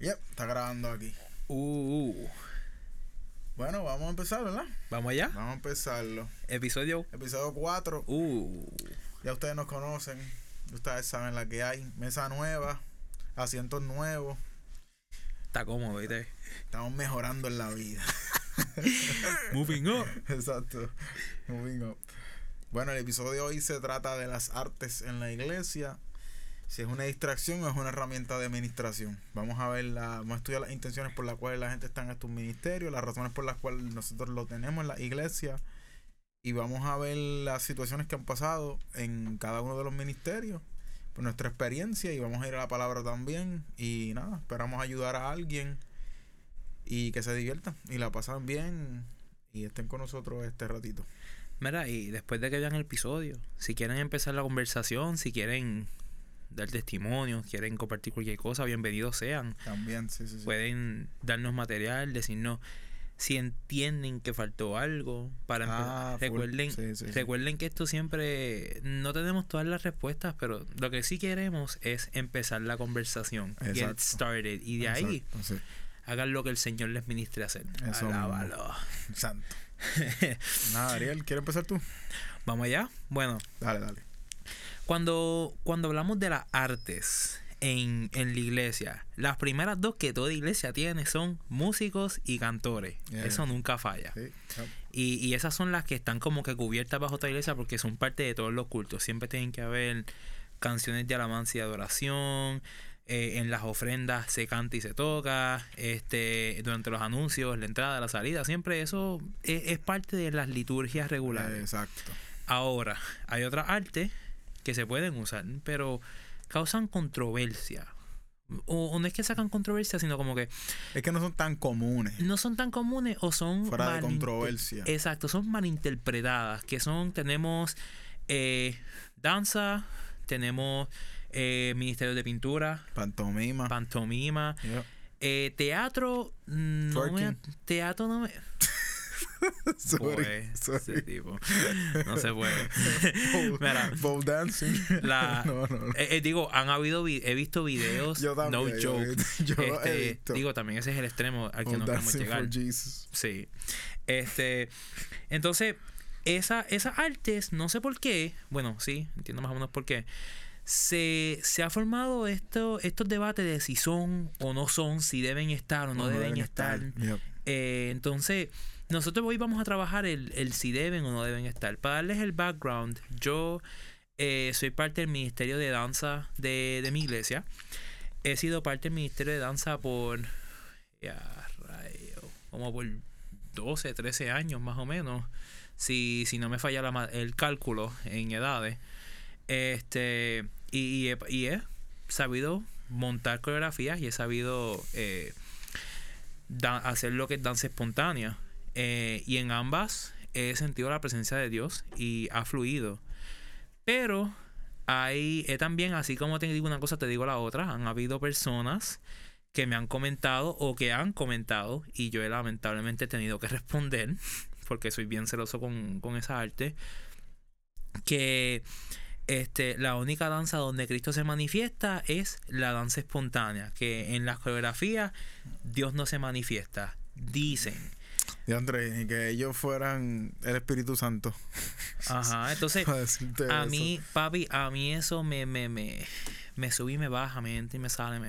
Yep, está grabando aquí. Uh, Bueno, vamos a empezar, ¿verdad? vamos allá. Vamos a empezarlo. Episodio. Episodio 4. Uh, Ya ustedes nos conocen. Ustedes saben la que hay. Mesa nueva. Asientos nuevos. está cómodo, ¿viste? Estamos mejorando en la vida. Moving up. Exacto. Moving up. Bueno, el episodio de hoy se trata de las artes en la iglesia. Si es una distracción o es una herramienta de administración. Vamos a ver, la, vamos a estudiar las intenciones por las cuales la gente está en estos ministerios, las razones por las cuales nosotros lo tenemos en la iglesia. Y vamos a ver las situaciones que han pasado en cada uno de los ministerios, por nuestra experiencia. Y vamos a ir a la palabra también. Y nada, esperamos ayudar a alguien y que se diviertan y la pasan bien y estén con nosotros este ratito. Mira, y después de que vean el episodio, si quieren empezar la conversación, si quieren dar testimonio, quieren compartir cualquier cosa, bienvenidos sean. También, sí, sí, sí. Pueden darnos material, decirnos si entienden que faltó algo para Ah, empezar. Recuerden, Sí, sí, sí. recuerden que esto siempre no tenemos todas las respuestas, pero lo que sí queremos es empezar la conversación, get Exacto. it started y de ahí Exacto, hagan lo que el Señor les ministre hacer. Eso. Alábalo. Santo. Nada, Ariel, ¿quieres empezar tú? Vamos allá. Bueno, Dale, dale. Cuando, cuando hablamos de las artes en, en la iglesia, las primeras dos que toda iglesia tiene son músicos y cantores. Yeah. Eso nunca falla. Sí. Y, y esas son las que están como que cubiertas bajo otra iglesia porque son parte de todos los cultos. Siempre tienen que haber canciones de alabanza y adoración. eh, en las ofrendas se canta y se toca. Este, durante los anuncios, la entrada, la salida. Siempre eso es, es parte de las liturgias regulares. Exacto. Ahora, hay otras artes que se pueden usar, pero causan controversia. O, o no es que sacan controversia, sino como que Es que no son tan comunes. no son tan comunes o son Fuera de controversia. Exacto, son malinterpretadas. Que son, tenemos eh, danza, tenemos eh, ministerio de pintura, Pantomima. pantomima, eh, teatro. mm, No me, teatro no me. Sorry. Puede, sorry. ese tipo. No se puede. Mira, pole dancing. la- no, no, no. Eh, eh, digo, han habido vi- he visto videos, Yo también. no yo- joke. Yo, he visto. digo, también ese es el extremo al que no queremos llegar. Sí. Este, entonces, esa, esas artes, no sé por qué, bueno, sí, entiendo más o menos por qué, se, se ha formado esto, estos debates de si son o no son, si deben estar o no, deben, estar. Yep. Eh, entonces, nosotros hoy vamos a trabajar el, el si deben o no deben estar. Para darles el background, yo eh, soy parte del Ministerio de Danza de, de mi iglesia. He sido parte del Ministerio de Danza por, ya, rayo, como por 12, 13 años más o menos. Si, si no me falla el cálculo en edades. Este, y, he, y he sabido montar coreografías y he sabido eh, hacer lo que es danza espontánea. Eh, y en ambas he sentido la presencia de Dios y ha fluido. Pero hay he también, así como te digo una cosa, te digo la otra. Han habido personas que me han comentado o que han comentado y yo he lamentablemente tenido que responder porque soy bien celoso con, con esa arte que este, la única danza donde Cristo se manifiesta es la danza espontánea, que en las coreografías Dios no se manifiesta. Dicen. Y André, y que ellos fueran el Espíritu Santo. Ajá. Entonces, a eso. mí, papi, a mí eso me, me, me, me sube y me baja, me entra y me sale, me,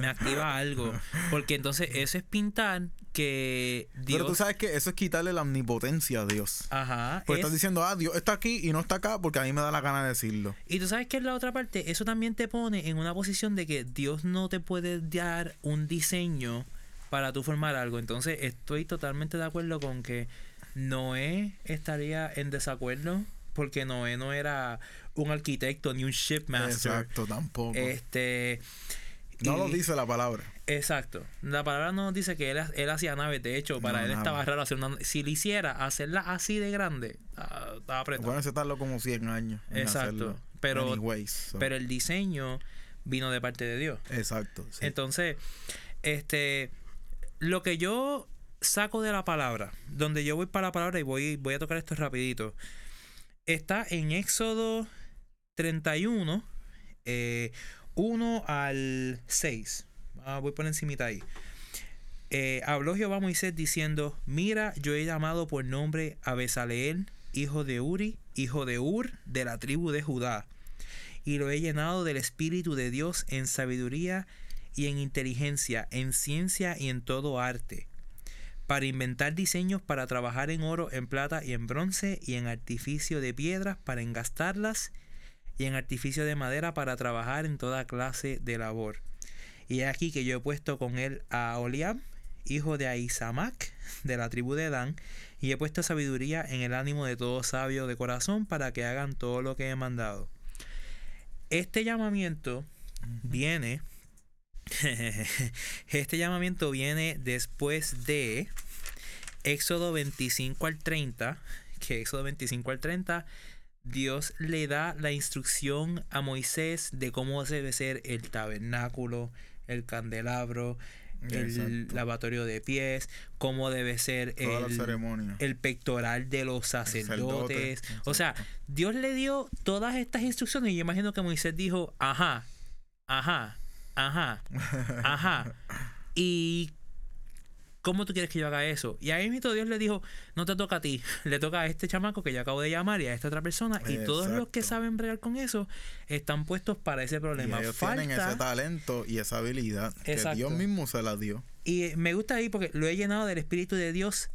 me activa algo. Porque entonces eso es pintar que Dios. Pero tú sabes que eso es quitarle la omnipotencia a Dios. Ajá. Es- estás diciendo, ah, Dios está aquí y no está acá porque a mí me da la gana de decirlo. Y tú sabes que es la otra parte, eso también te pone en una posición de que Dios no te puede dar un diseño para tú formar algo. Entonces estoy totalmente de acuerdo con que Noé estaría en desacuerdo porque Noé no era un arquitecto ni un shipmaster. Exacto, tampoco. Este no y- lo dice la palabra. Exacto. La palabra no dice que él, él hacía naves. De hecho, para No, él estaba raro hacer una. Si lo hiciera, hacerla así de grande, ah, estaba apretado. Bueno, como 100 años. Exacto. Pero- Anyways, so. Pero el diseño vino de parte de Dios. Exacto. sí. Entonces, este, lo que yo saco de la palabra, donde yo voy para la palabra y voy, voy a tocar esto rapidito, está en Éxodo 31, eh, 1 al 6. Ah, voy por encimita ahí. Eh, habló Jehová a Moisés diciendo, mira, yo he llamado por nombre a Besaleel, hijo de Uri, hijo de Ur, de la tribu de Judá, y lo he llenado del Espíritu de Dios en sabiduría y en inteligencia, en ciencia y en todo arte, para inventar diseños para trabajar en oro, en plata y en bronce, y en artificio de piedras para engastarlas, y en artificio de madera para trabajar en toda clase de labor. Y he aquí que yo he puesto con él a Oliab, hijo de Aizamac, de la tribu de Dan, y he puesto sabiduría en el ánimo de todo sabio de corazón para que hagan todo lo que he mandado. Este llamamiento viene, este llamamiento viene después de Éxodo 25 al 30, que Éxodo 25 al 30 Dios le da la instrucción a Moisés de cómo debe ser el tabernáculo, el candelabro, el lavatorio de pies, cómo debe ser el, el, pectoral de los sacerdotes. O sea, Dios le dio todas estas instrucciones y yo imagino que Moisés dijo, ajá, ajá, ajá, ajá. Y ¿Cómo tú quieres que yo haga eso? Y ahí mismo Dios le dijo, no te toca a ti, le toca a este chamaco que yo acabo de llamar y a esta otra persona. Y todos los que saben bregar con eso están puestos para ese problema. Y ellos tienen ese talento y esa habilidad que Dios mismo se la dio. Y me gusta ahí porque lo he llenado del Espíritu de Dios.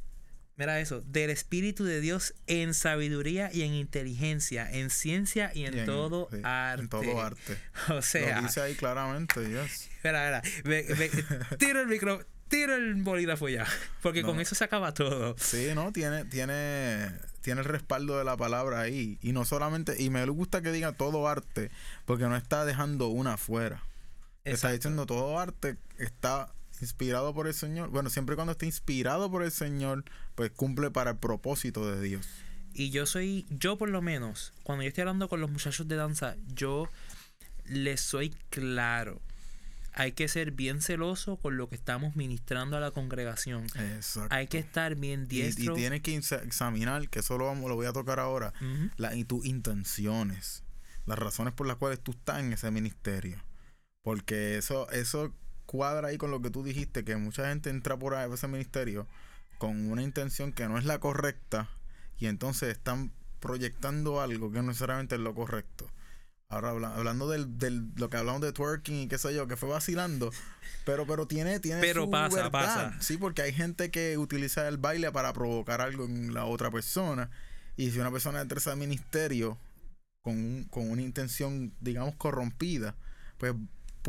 Mira eso, del Espíritu de Dios en sabiduría y en inteligencia, en ciencia y en, todo arte. En todo arte. O sea. Lo dice ahí claramente, Dios. Espera, espera. tiro el micrófono tira el bolígrafo ya. Porque con eso se acaba todo. Sí, no, tiene, tiene, tiene el respaldo de la palabra ahí. Y no solamente, y me gusta que diga todo arte, porque no está dejando una afuera. Está diciendo todo arte está inspirado por el Señor. Bueno, siempre cuando está inspirado por el Señor, pues cumple para el propósito de Dios. Y yo soy, yo por lo menos, cuando yo estoy hablando con los muchachos de danza, yo les soy claro hay que ser bien celoso con lo que estamos ministrando a la congregación. Exacto. Hay que estar bien diestro. Y, tienes que examinar, que eso lo, lo voy a tocar ahora, y tus intenciones, las razones por las cuales tú estás en ese ministerio. Porque eso, eso cuadra ahí con lo que tú dijiste, que mucha gente entra por ahí a ese ministerio con una intención que no es la correcta y entonces están proyectando algo que no necesariamente es lo correcto. Ahora hablando del, del, lo que hablamos de twerking y qué sé yo, que fue vacilando, pero pero tiene tiene pero su pasa, pasa. Sí, porque hay gente que utiliza el baile para provocar algo en la otra persona y si una persona entra al ministerio con, con una intención, digamos, corrompida, pues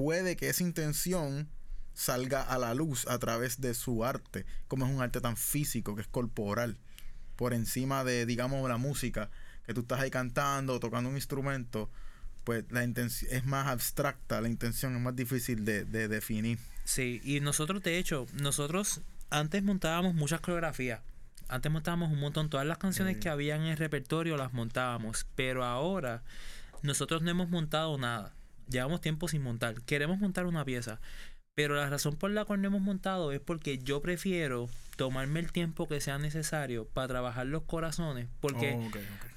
puede que esa intención salga a la luz a través de su arte, como es un arte tan físico, que es corporal, por encima de, digamos, la música, que tú estás ahí cantando o tocando un instrumento pues la intención es más abstracta, la intención es más difícil de, definir. Sí, y nosotros de hecho, nosotros antes montábamos muchas coreografías. Antes montábamos un montón, todas las canciones que había en el repertorio las montábamos, pero ahora nosotros no hemos montado nada. Llevamos tiempo sin montar. Queremos montar una pieza, pero la razón por la cual no hemos montado es porque yo prefiero tomarme el tiempo que sea necesario para trabajar los corazones, porque oh,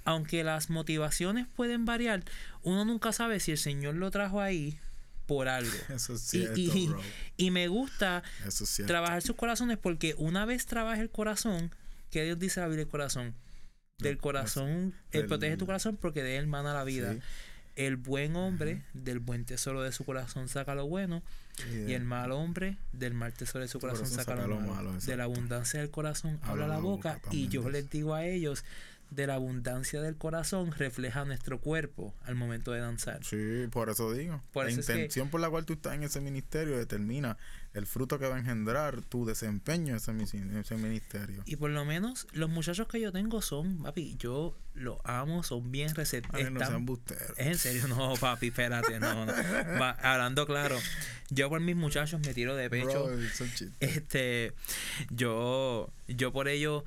aunque las motivaciones pueden variar, uno nunca sabe si el Señor lo trajo ahí por algo. Eso es cierto, y, y, me gusta trabajar sus corazones porque una vez trabaja el corazón, que Dios dice abrir el corazón? Del corazón, él protege tu corazón porque de él mana la vida. El buen hombre del buen tesoro de su corazón saca lo bueno y el mal hombre del mal tesoro de su corazón, saca, lo malo. de la abundancia del corazón habla, la boca, y yo les digo a ellos de la abundancia del corazón refleja nuestro cuerpo al momento de danzar. Sí, por eso digo. la intención por la cual tú estás en ese ministerio determina el fruto que va a engendrar tu desempeño en ese, ministerio. Y por lo menos los muchachos que yo tengo son, papi, yo los amo, son bien receptivos. no sean Es en serio, no, papi, espérate, no, no. hablando claro, yo por mis muchachos me tiro de pecho. este, yo, yo por ellos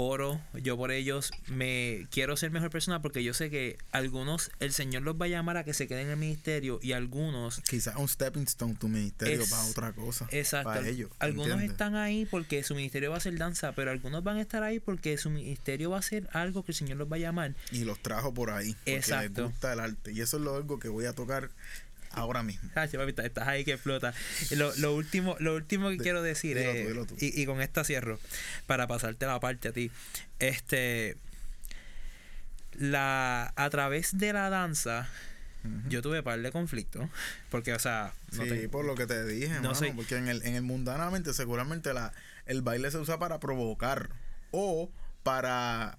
oro, yo por ellos me quiero ser mejor persona porque yo sé que algunos el Señor los va a llamar a que se queden en el ministerio y algunos quizás un stepping stone tu ministerio para otra cosa exacto. para ellos algunos están ahí porque su ministerio va a ser danza pero algunos van a estar ahí porque su ministerio va a ser algo que el Señor los va a llamar. Y los trajo por ahí porque exacto. les gusta el arte. Y eso es lo algo que voy a tocar ahora mismo. Ah, papi, estás ahí que explota. Lo, lo último, lo último que De- quiero decir es, tú. Y, y con esta cierro, para pasarte la parte a ti. Este la a través de la danza yo tuve par de conflictos porque o sea no sí, te- por lo que te dije, no mano, soy- porque en el, en el mundanamente seguramente la, el baile se usa para provocar o para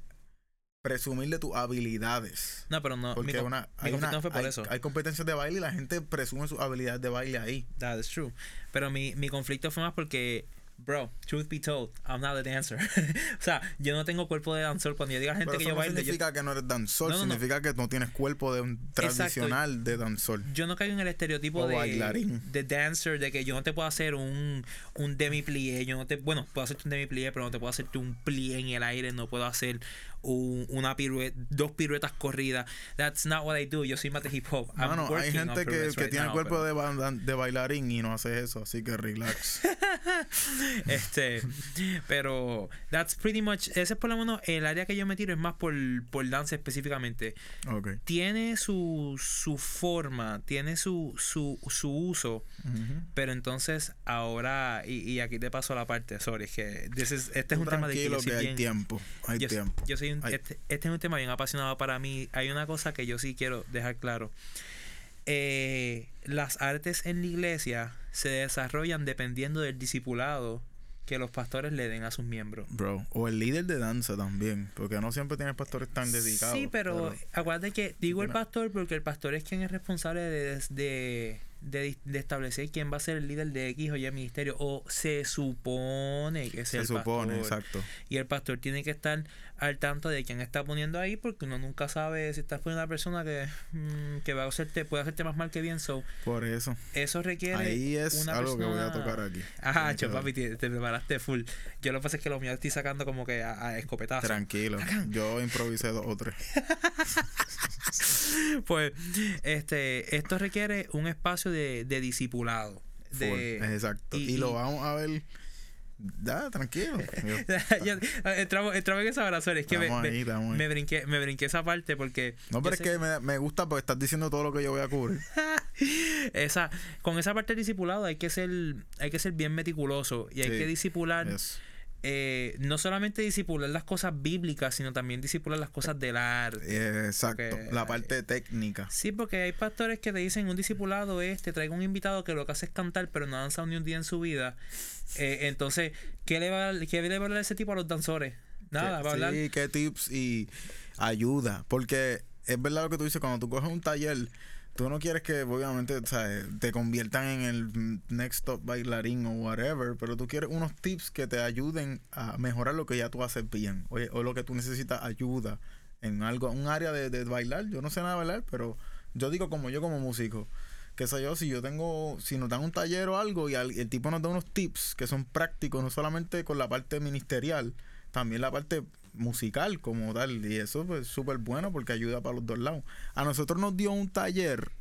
presumir de tus habilidades. no pero no Porque una, mi hay, una- no fue por hay- eso hay competencias de baile y la gente presume sus habilidades de baile ahí. that is true pero mi, mi conflicto fue más porque Bro, truth be told, I'm not a dancer. o sea, yo no tengo cuerpo de danzor. Cuando yo diga a gente Pero que eso yo no baile, yo, significa que no eres danzor, No, no, no. significa que no tienes cuerpo de un tradicional de danzor. yo no caigo en el estereotipo O de, bailarín. de dancer, de que yo no te puedo hacer un, un demi plié, yo no te, bueno, puedo hacerte un demi plié, pero no te puedo hacerte un plié en el aire, no puedo hacer un- una pirueta, dos piruetas corridas. That's not what I do. Yo soy más de hip hop. Hay gente que, tiene now, cuerpo pero- de, de bailarín y no hace eso, así que relax. este pero that's pretty much ese es por lo menos el área que yo me tiro es más por, por danza específicamente tiene su, su forma tiene su, su, su uso pero entonces ahora y, y aquí te paso la parte sorry es que this is- este es un tema de que yo soy bien- tiempo, hay yo, tiempo. yo soy un- este, este es un tema bien apasionado para mí. Hay una cosa que yo sí quiero dejar claro. Eh, las artes en la iglesia se desarrollan dependiendo del discipulado que los pastores le den a sus miembros. Bro, o el líder de danza también, porque no siempre tienes pastores tan dedicados. Sí, pero, acuérdate que digo el pastor porque el pastor es quien es responsable de, de, de- de establecer quién va a ser el líder de X o Y ministerio. O se supone que es se el supone, pastor. exacto. Y el pastor tiene que estar al tanto de quién está poniendo ahí, porque uno nunca sabe si estás poniendo a una persona que, mm, que va a hacerte, puede hacerte más mal que bien. So, Por eso. eso requiere. Ahí es una algo que voy a tocar aquí. Ajá, Tiene que cho, ver. papi, te, te preparaste full. Yo lo que pasa es que lo mío estoy sacando como que a, a escopetazo. Tranquilo. Yo improvisé dos o tres. Pues, este, esto requiere un espacio de, de discipulado. De, Exacto. y- Y, lo vamos a ver. Da, tranquilo. Yo- Ya, entramos, entramos en esa razón. Es que me, me- ahí, ahí. me brinqué, me brinqué esa parte porque. No, pero es que me, me gusta porque estás diciendo todo lo que yo voy a cubrir. esa, con esa parte del discipulado hay que ser, hay que ser bien meticuloso y hay Sí, que disipular, Yes. Eh, no solamente disipular las cosas bíblicas, sino también disipular las cosas del arte. Exacto. Porque La parte técnica. Sí, porque hay pastores que te dicen un discipulado es, te traigo un invitado que lo que hace es cantar, pero no ha danzado ni un día en su vida. Eh, entonces, ¿qué le, va, a- ¿qué le va a hablar ese tipo a los danzores? Nada, va a hablar. Sí, qué tips y ayuda. Porque es verdad lo que tú dices, cuando tú coges un taller, tú no quieres que obviamente sea, te conviertan en el next top bailarín o whatever, pero tú quieres unos tips que te ayuden a mejorar lo que ya tú haces bien. O, o lo que tú necesitas ayuda en algo, un área de, de bailar. Yo no sé nada de bailar, pero yo digo como yo como músico. Que sé yo, si yo tengo, si nos dan un taller o algo y al- el tipo nos da unos tips que son prácticos, no solamente con la parte ministerial, también la parte musical como tal. Y eso pues súper bueno porque ayuda para los dos lados. A nosotros nos dio un taller,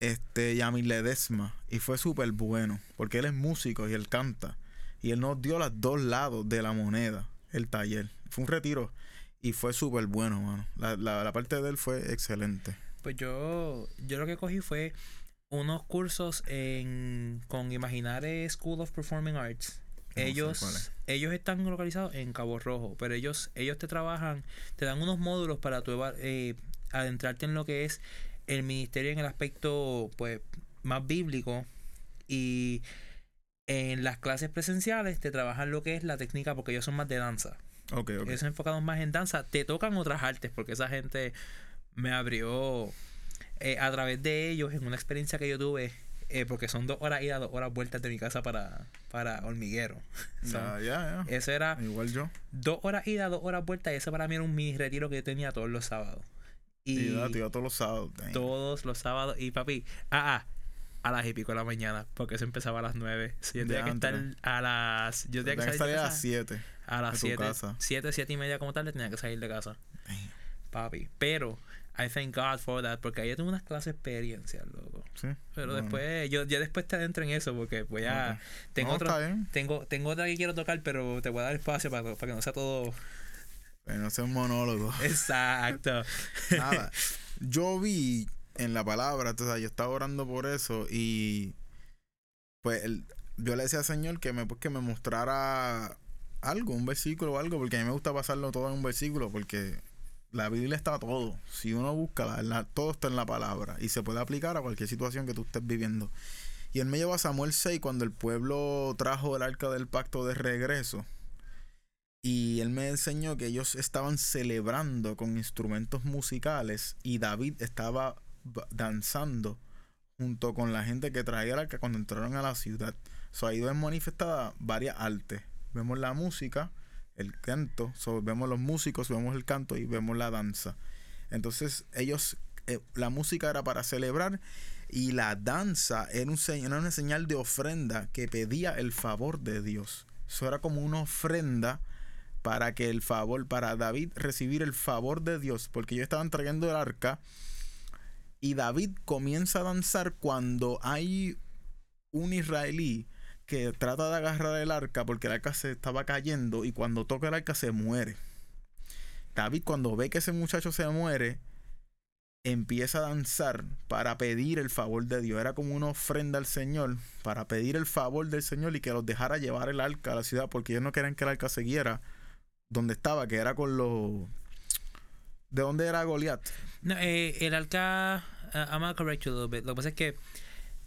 este, Yamil Ledesma, y fue súper bueno, porque él es músico y él canta. Y él nos dio los dos lados de la moneda, el taller. Fue un retiro y fue súper bueno, mano. La, la, la parte de él fue excelente. Pues yo, yo lo que cogí fue unos cursos en, con Imaginare School of Performing Arts. No sé ellos, ellos están localizados en Cabo Rojo, pero ellos, ellos te trabajan, te dan unos módulos para tu eh, adentrarte en lo que es el ministerio en el aspecto pues más bíblico y en las clases presenciales te trabajan lo que es la técnica porque ellos son más de danza. Ok, ok. Ellos enfocados más en danza. Te tocan otras artes porque esa gente me abrió eh, a través de ellos en una experiencia que yo tuve. Eh, porque son dos horas ida, dos horas vueltas de mi casa para, para hormiguero. Ya, ya, ya. Eso era Igual yo. dos horas ida, dos horas vueltas. Y eso para mí era un mini retiro que yo tenía todos los sábados. Y Y, ya, tío, todos los sábados. damn. todos los sábados. Y papi, ah, ah, a las y pico de la mañana. Porque eso empezaba a las nueve. So, yo tenía que estar a las. Yo tenía que que salir a las 7. a las de tu 7, casa. 7, 7 y media como tarde tenía que salir de casa. Papi. Pero, I thank God for that, porque ahí yo tuve unas clases experiencias, loco. Sí. Pero bueno. después, yo ya después te adentro en eso, porque voy a... Tengo, No, bien. tengo, tengo otra que quiero tocar, pero te voy a dar espacio para, para que no sea todo... Pero no sea un monólogo. Exacto. Nada. Yo vi en la palabra. Entonces, yo estaba orando por eso y pues el- yo le decía al Señor que me, pues, que me mostrara algo, un versículo o algo, porque a mí me gusta pasarlo todo en un versículo, porque la Biblia está todo. Si uno busca, la- la- todo está en la palabra y se puede aplicar a cualquier situación que tú estés viviendo. Y él me llevó a Samuel 6 cuando el pueblo trajo el arca del pacto de regreso. Y él me enseñó que ellos estaban celebrando con instrumentos musicales y David estaba ba- danzando junto con la gente que traía el arca cuando entraron a la ciudad. So, ahí ven manifestadas varias artes. Vemos la música, el canto, so, vemos los músicos, vemos el canto y vemos la danza. Entonces ellos, eh, la música era para celebrar y la danza era, era una señal de ofrenda que pedía el favor de Dios. Eso era como una ofrenda para que el favor, para David recibir el favor de Dios, porque ellos estaban trayendo el arca y David comienza a danzar cuando hay un israelí que trata de agarrar el arca porque el arca se estaba cayendo y cuando toca el arca se muere. David cuando ve que ese muchacho se muere, empieza a danzar para pedir el favor de Dios. Era como una ofrenda al Señor para pedir el favor del Señor y que los dejara llevar el arca a la ciudad porque ellos no querían que el arca siguiera donde estaba, que era con los... ¿De dónde era Goliat? Eh, el arca, uh, I'm gonna a little. Lo que pasa es que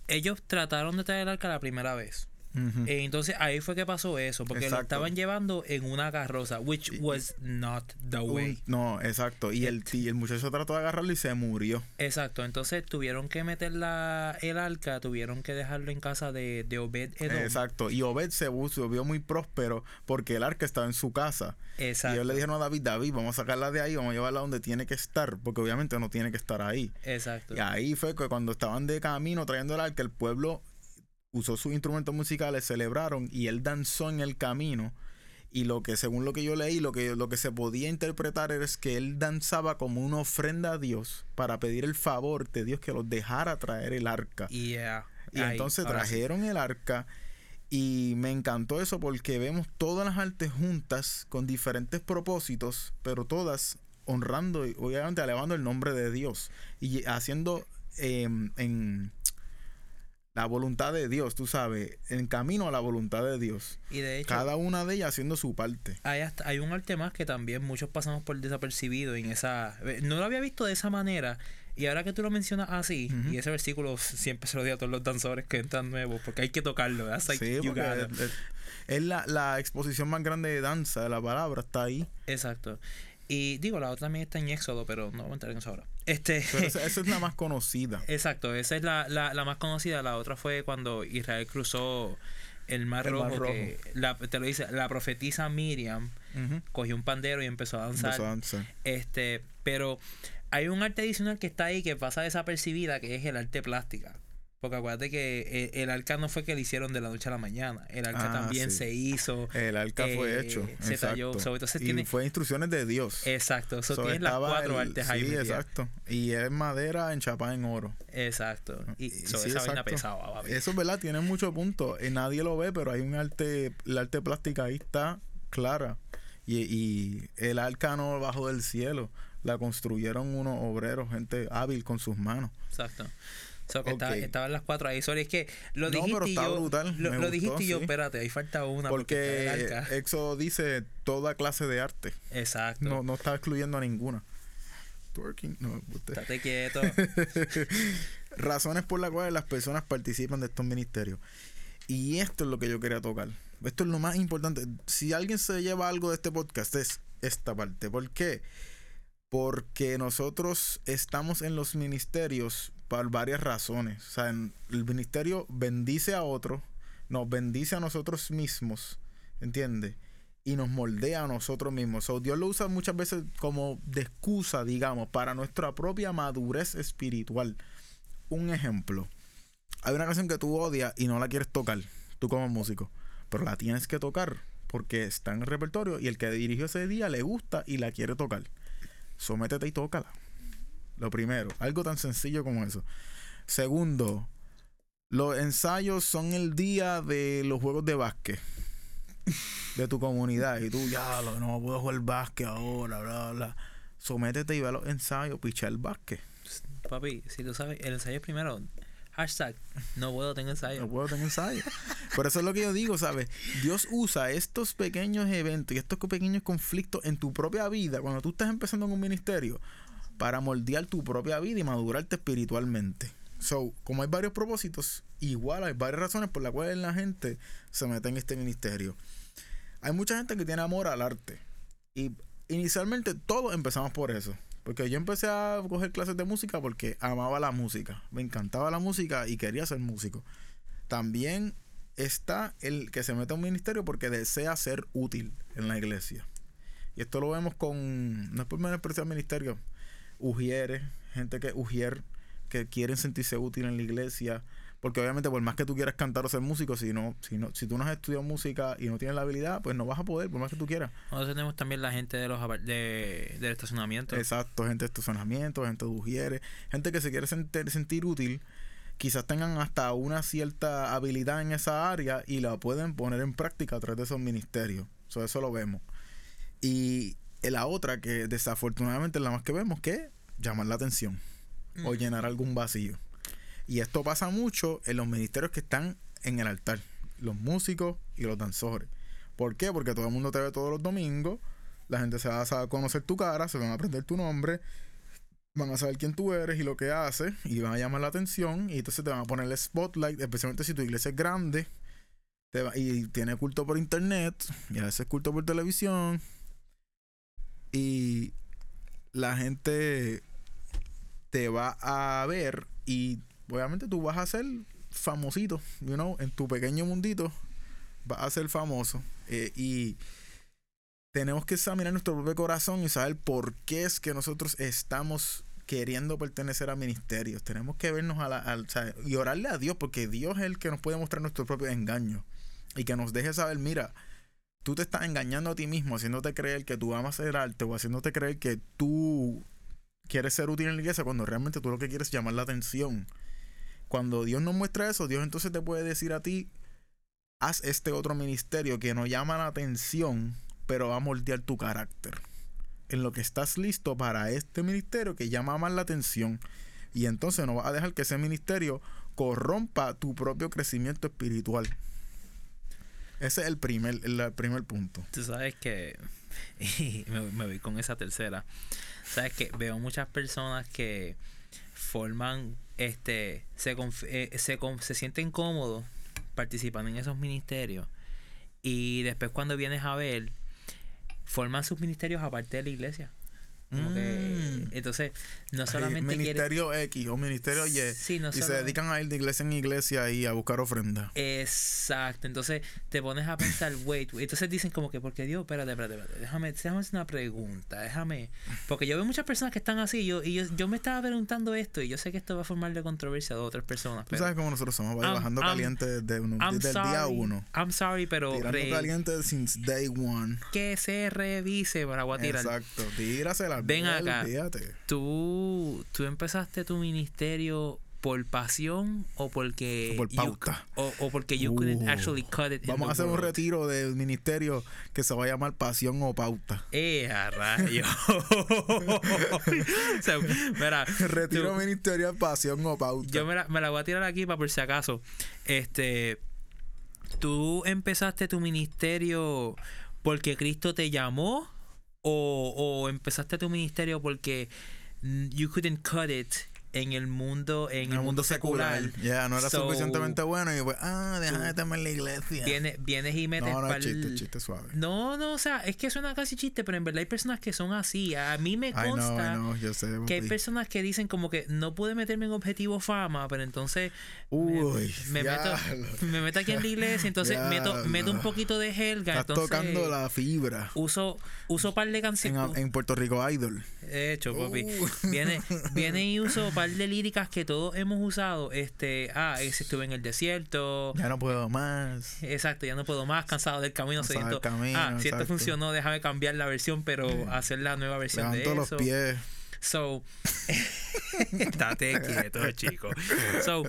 ellos trataron de traer el arca la primera vez. Eh, entonces ahí fue que pasó eso, porque lo estaban llevando en una carroza, which Y- was not the way. no, exacto. Y el, y el muchacho trató de agarrarlo y se murió. Exacto, entonces tuvieron que meter la, el arca, tuvieron que dejarlo en casa de, de Obed Edom. Exacto. Y Obed se, vio muy próspero porque el arca estaba en su casa. Y Exacto. ellos le dijeron a David, David, vamos a sacarla de ahí, vamos a llevarla donde tiene que estar, porque obviamente no tiene que estar ahí. Exacto. Y ahí fue que cuando estaban de camino trayendo el arca, el pueblo usó sus instrumentos musicales, celebraron y él danzó en el camino. Y lo que, según lo que yo leí, lo que, lo que se podía interpretar es que él danzaba como una ofrenda a Dios para pedir el favor de Dios que los dejara traer el arca. Yeah. Y Ahí, entonces sí. trajeron el arca y me encantó eso porque vemos todas las artes juntas con diferentes propósitos, pero todas honrando y obviamente alabando el nombre de Dios y haciendo em, en la voluntad de Dios, tú sabes, en camino a la voluntad de Dios. Y de hecho, Cada una de ellas haciendo su parte. hay, hasta- hay un arte más que también muchos pasamos por desapercibido en esa... eh, No lo había visto de esa manera. Y ahora que tú lo mencionas así, y ese versículo siempre se lo digo a todos los danzadores que entran nuevos, porque hay que tocarlo. like, Sí, es, es- es la, la exposición más grande de danza de la palabra, está ahí. Exacto. Y digo, la otra también está en Éxodo, pero no voy a entrar en eso ahora. Este, Pero esa, esa es la más conocida. exacto, esa es la, la, la más conocida. La otra fue cuando Israel cruzó el Mar, El Mar rojo, que la, te lo dice, la profetisa Miriam cogió un pandero y empezó a danzar. Empezó a danzar. Este, pero hay un arte adicional que está ahí que pasa desapercibida, que es el arte plástica. Porque acuérdate que el, el arca no fue que le hicieron de la noche a la mañana. El arca Ah, también sí. se hizo. El arca fue eh, hecho. se talló. exacto. So, entonces y tiene- fue instrucciones de Dios. Exacto. Eso So, tienes las cuatro el- artes ahí. Sí, exacto. Y es madera enchapada en oro. Exacto. Y, Y so, sí, esa vaina pesaba, papi. Eso es verdad, tiene muchos puntos. Y nadie lo ve, pero hay un arte, el arte plástica ahí está clara. Y, y el arca no bajó del cielo. La construyeron unos obreros, gente hábil con sus manos. Exacto. So, que está- Ok. estaban las cuatro ahí. Sorry, es que lo No, dijiste pero y yo. brutal, Lo, dijiste gustó, y yo, sí. espérate, ahí falta una. Porque, Porque. Éxodo dice toda clase de arte. Exacto. No, no está excluyendo a ninguna. Twerking, no, usted. Estate quieto. razones por las cuales las personas participan de estos ministerios. Y esto es lo que yo quería tocar. Esto es lo más importante. Si alguien se lleva algo de este podcast es esta parte. ¿Por qué? Porque nosotros estamos en los ministerios por varias razones. O sea, el ministerio bendice a otro, nos bendice a nosotros mismos, ¿entiendes? Y nos moldea a nosotros mismos. So, Dios lo usa muchas veces como de excusa, digamos, para nuestra propia madurez espiritual. Un ejemplo. Hay una canción que tú odias y no la quieres tocar, tú como músico, pero la tienes que tocar porque está en el repertorio y el que dirigió ese día le gusta y la quiere tocar. Sométete y tócala. Lo primero, algo tan sencillo como eso. Segundo, los ensayos son el día de los juegos de básquet de tu comunidad y tú ya lo- no puedo jugar básquet ahora, bla, bla. Sométete y ve a los ensayos, picha el básquet. papi, si tú sabes, el ensayo es primero. Hashtag, no puedo tener ensayo. No puedo tener ensayo. Por eso es lo que yo digo, ¿sabes? Dios usa estos pequeños eventos y estos pequeños conflictos en tu propia vida, cuando tú estás empezando en un ministerio, para moldear tu propia vida y madurarte espiritualmente. So, como hay varios propósitos, igual hay varias razones por las cuales la gente se mete en este ministerio. Hay mucha gente que tiene amor al arte. Y inicialmente todos empezamos por eso. Porque yo empecé a coger clases de música porque amaba la música. Me encantaba la música y quería ser músico. También está el que se mete a un ministerio porque desea ser útil en la iglesia. Y esto lo vemos con, no es por menospreciar ministerio, ujieres, gente que ujier, que quieren sentirse útil en la iglesia, porque obviamente por más que tú quieras cantar o ser músico, si no, si no, si tú no has estudiado música y no tienes la habilidad, pues no vas a poder, por más que tú quieras. Nosotros tenemos también la gente de los de, del estacionamiento. Exacto, gente de estacionamiento, gente de ujieres, gente que se quiere sentir, sentir útil, quizás tengan hasta una cierta habilidad en esa área y la pueden poner en práctica a través de esos ministerios. So, eso lo vemos. Y la otra, que desafortunadamente es la más que vemos, que llamar la atención o Mm. llenar algún vacío. Y esto pasa mucho en los ministerios que están en el altar, los músicos y los danzores. ¿Por qué? Porque todo el mundo te ve todos los domingos, la gente se va a conocer tu cara, se van a aprender tu nombre, van a saber quién tú eres y lo que haces, y van a llamar la atención, y entonces te van a poner el spotlight, especialmente si tu iglesia es grande te va- y tiene culto por internet, y a veces culto por televisión, y la gente te va a ver y obviamente tú vas a ser famosito, you know, en tu pequeño mundito vas a ser famoso eh, y tenemos que examinar nuestro propio corazón y saber por qué es que nosotros estamos queriendo pertenecer a ministerios. Tenemos que vernos a la, o sea, y orarle a Dios porque Dios es el que nos puede mostrar nuestro propio engaño y que nos deje saber, mira, tú te estás engañando a ti mismo, haciéndote creer que tú amas hacer arte o haciéndote creer que tú quieres ser útil en la iglesia cuando realmente tú lo que quieres es llamar la atención. Cuando Dios nos muestra eso, Dios entonces te puede decir a ti, haz este otro ministerio que no llama la atención, pero va a moldear tu carácter. En lo que estás listo para este ministerio que llama más la atención. Y entonces no vas a dejar que ese ministerio corrompa tu propio crecimiento espiritual. Ese es el primer, el primer punto. Tú sabes que. Y me, me voy con esa tercera. Sabes que veo muchas personas que forman. Este. Se, eh, se, se sienten cómodos participando en esos ministerios. Y después, cuando vienes a ver, forman sus ministerios aparte de la iglesia. Como que, Mm. entonces, no solamente quieren- ministerio X o ministerio Y. Sí, no y se dedican a ir de iglesia en iglesia y a buscar ofrenda. Exacto, entonces te pones a pensar, wait, wait. entonces dicen como que, porque Dios, espérate, espérate, espérate, déjame, déjame hacer una pregunta, déjame, porque yo veo muchas personas que están así, yo, y yo, yo me estaba preguntando esto, y yo sé que esto va a formar de controversia a dos o tres personas, Tú sabes cómo nosotros somos, vaya, I'm- bajando I'm- caliente desde, uno- desde el día sorry, uno. I'm sorry, pero Tirando re- caliente since day one. que se revise para tirar. Exacto, tírasela. Ven acá. ¿Tú, tú empezaste tu ministerio por pasión o porque O por you- pauta. o, o porque you couldn't Uh, actually cut it Vamos a hacer un retiro del ministerio que se va a llamar Pasión o Pauta. ¡Eh, a rayo! O sea, mira, Retiro ministerial Pasión o Pauta. yo me la, me la voy a tirar aquí para por si acaso. Este, ¿tú empezaste tu ministerio porque Cristo te llamó? ¿O, o empezaste tu ministerio porque mm, you couldn't cut it en el mundo, en, en el mundo secular. Ya, no era So, suficientemente bueno y pues, ah, déjame meterme en la iglesia. Vienes, vienes y metes no, no, pa'l- chiste, chiste suave. No, no, o sea, es que suena casi chiste, pero en verdad hay personas que son así. A mí me consta sé. que hay personas que dicen como que no pude meterme en objetivo fama, pero entonces Uy, me meto, diablo. me meto aquí en la iglesia, entonces meto, meto un poquito de helga, Estás entonces tocando la fibra. uso, uso par de En, canciones. en Puerto Rico Idol. Hecho, papi. Uh. Viene, viene y uso par de líricas que todos hemos usado. Este, ah, ese estuve en el desierto. Ya no puedo más. Exacto, ya no puedo más, cansado del camino, Cansado del sediento. camino, ah, si esto funcionó, déjame cambiar la versión, pero hacer la nueva versión de Levanto eso. los pies. So, Estate quieto, chico. So,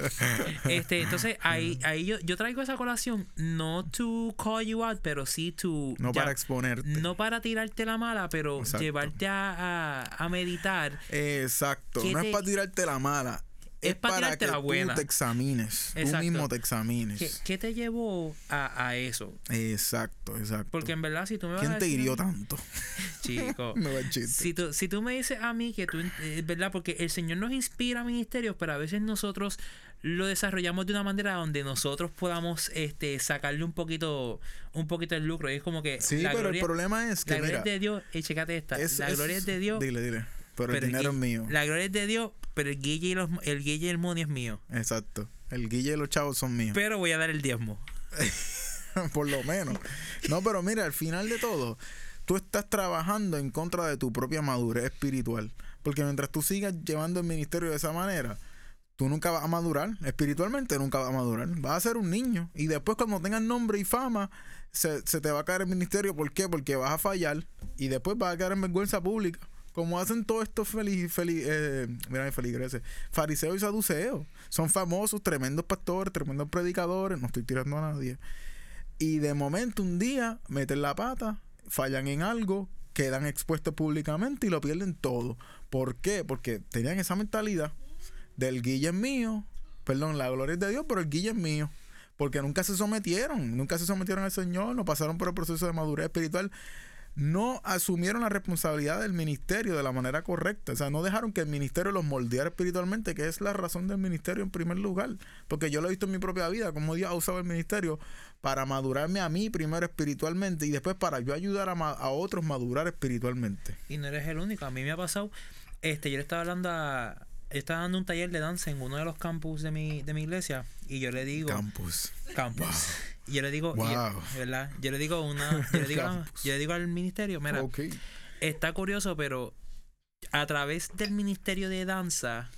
este, entonces ahí, ahí yo, yo traigo esa colación, no to call you out, pero sí to. No ya- para exponerte. No para tirarte la mala, pero Exacto. llevarte a, a, a meditar. Exacto. ¿Qué No te- es para tirarte la mala. Es Es, pa' para tirarte que la buena. tú te examines. Exacto. Tú mismo te examines. ¿Qué, qué te llevó a, a eso? Exacto, exacto. Porque en verdad, si tú me vas a ¿Quién te decir hirió tanto? Chico. no. Si tú, si tú me dices a mí que tú, eh, es verdad, porque el Señor nos inspira a ministerios, pero a veces nosotros lo desarrollamos de una manera donde nosotros podamos este, sacarle un poquito un poquito el lucro. Y es como que Sí, la pero gloria, el problema es que la gloria es de Dios, y chécate esta, es- la gloria es de Dios, Dile, dile. Pero, pero el dinero es mío. La gloria es de Dios, pero el guille y, los, el guille y el money es mío. Exacto. El guille y los chavos son míos. Pero voy a dar el diezmo. Por lo menos. No, pero mira, al final de todo, tú estás trabajando en contra de tu propia madurez espiritual. Porque mientras tú sigas llevando el ministerio de esa manera, tú nunca vas a madurar. Espiritualmente nunca vas a madurar. Vas a ser un niño. Y después cuando tengas nombre y fama, se, se te va a caer el ministerio. ¿Por qué? Porque vas a fallar. Y después vas a caer en vergüenza pública. Como hacen todos estos feliz, feliz, eh, mira, feligreses, fariseos y saduceos. Son famosos, tremendos pastores, tremendos predicadores. No estoy tirando a nadie. Y de momento un día meten la pata, fallan en algo, quedan expuestos públicamente y lo pierden todo. ¿Por qué? Porque tenían esa mentalidad del guille mío, perdón, la gloria es de Dios, pero el guille es mío. Porque nunca se sometieron, nunca se sometieron al Señor, no pasaron por el proceso de madurez espiritual, no asumieron la responsabilidad del ministerio de la manera correcta. O sea, no dejaron que el ministerio los moldeara espiritualmente, que es la razón del ministerio en primer lugar. Porque yo lo he visto en mi propia vida, como Dios ha usado el ministerio para madurarme a mí primero espiritualmente y después para yo ayudar a, a otros madurar espiritualmente. Y no eres el único. A mí me ha pasado. Este, yo le estaba hablando a. yo Estaba dando un taller de danza en uno de los campus de mi, de mi iglesia. Y yo le digo. Campus. campus. Yo le digo. ¿Verdad? Yo le digo una. Yo le digo, a- Campus. yo le digo al ministerio, mira, está curioso, pero a través del ministerio de danza,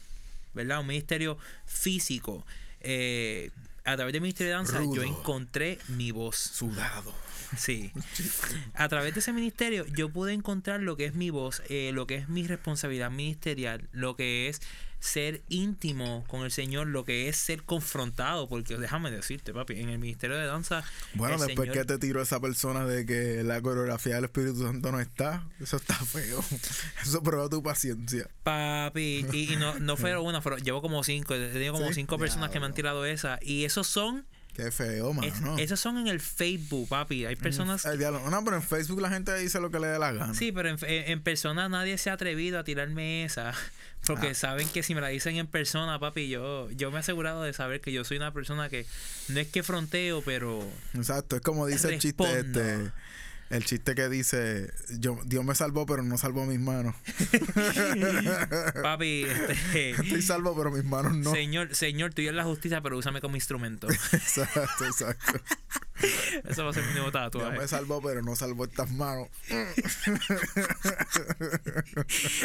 ¿verdad? Un ministerio físico. eh, a través del ministerio de danza, yo encontré mi voz. Sudado. Sí. A través de ese ministerio yo pude encontrar lo que es mi voz, eh, lo que es mi responsabilidad ministerial, lo que es ser íntimo con el Señor, lo que es ser confrontado, porque déjame decirte, papi, en el ministerio de danza, Bueno, después Señor- que te tiró esa persona de que la coreografía del Espíritu Santo no está, eso está feo. Eso prueba tu paciencia. papi, y, y no, no fueron una, fueron, llevo como cinco, he tenido como Sí, cinco personas que me han tirado esa, y esos son, Qué feo, es- mano. esos son en el Facebook, papi, hay personas El diálogo. No, pero en Facebook la gente dice lo que le dé la gana. Sí, pero en, en- persona nadie se ha atrevido a tirarme esa. Porque Ah. saben que si me la dicen en persona, papi, yo, yo me he asegurado de saber que yo soy una persona que no es que fronteo, pero Exacto, es como dice el chiste este. El chiste que dice, yo, Dios me salvó, pero no salvó mis manos. papi, este, Estoy salvo, pero mis manos no. señor, señor, tú eres la justicia, pero úsame como instrumento. Exacto, exacto. Eso va a ser mi nuevo Dios tatuaje. me salvó, pero no salvó estas manos.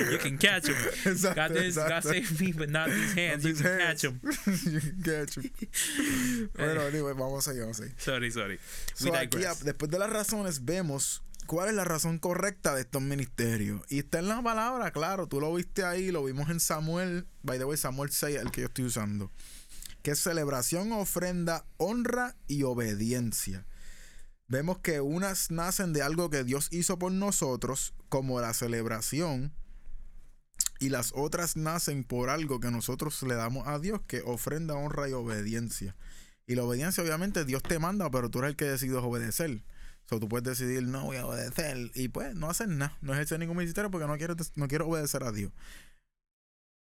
You can catch him. Exacto, God, is, God exacto. save me, but not these hands. You These can hands. catch him. You can catch 'em. Bueno, anyway, vamos allá, vamos allá. Sorry, sorry. We So, aquí, después de las razones, vemos cuál es la razón correcta de estos ministerios. Y está en la palabra, claro, tú lo viste ahí, lo vimos en Samuel, by the way, Samuel 6, el que yo estoy usando. Que es celebración, ofrenda, honra y obediencia. Vemos que unas nacen de algo que Dios hizo por nosotros, como la celebración, y las otras nacen por algo que nosotros le damos a Dios, que ofrenda, honra y obediencia. Y la obediencia, obviamente, Dios te manda, pero tú eres el que decides obedecer. O sea, tú puedes decidir, no voy a obedecer. Y pues, no hacer nada. No ejercer ningún ministerio porque no quiero, no quiero obedecer a Dios.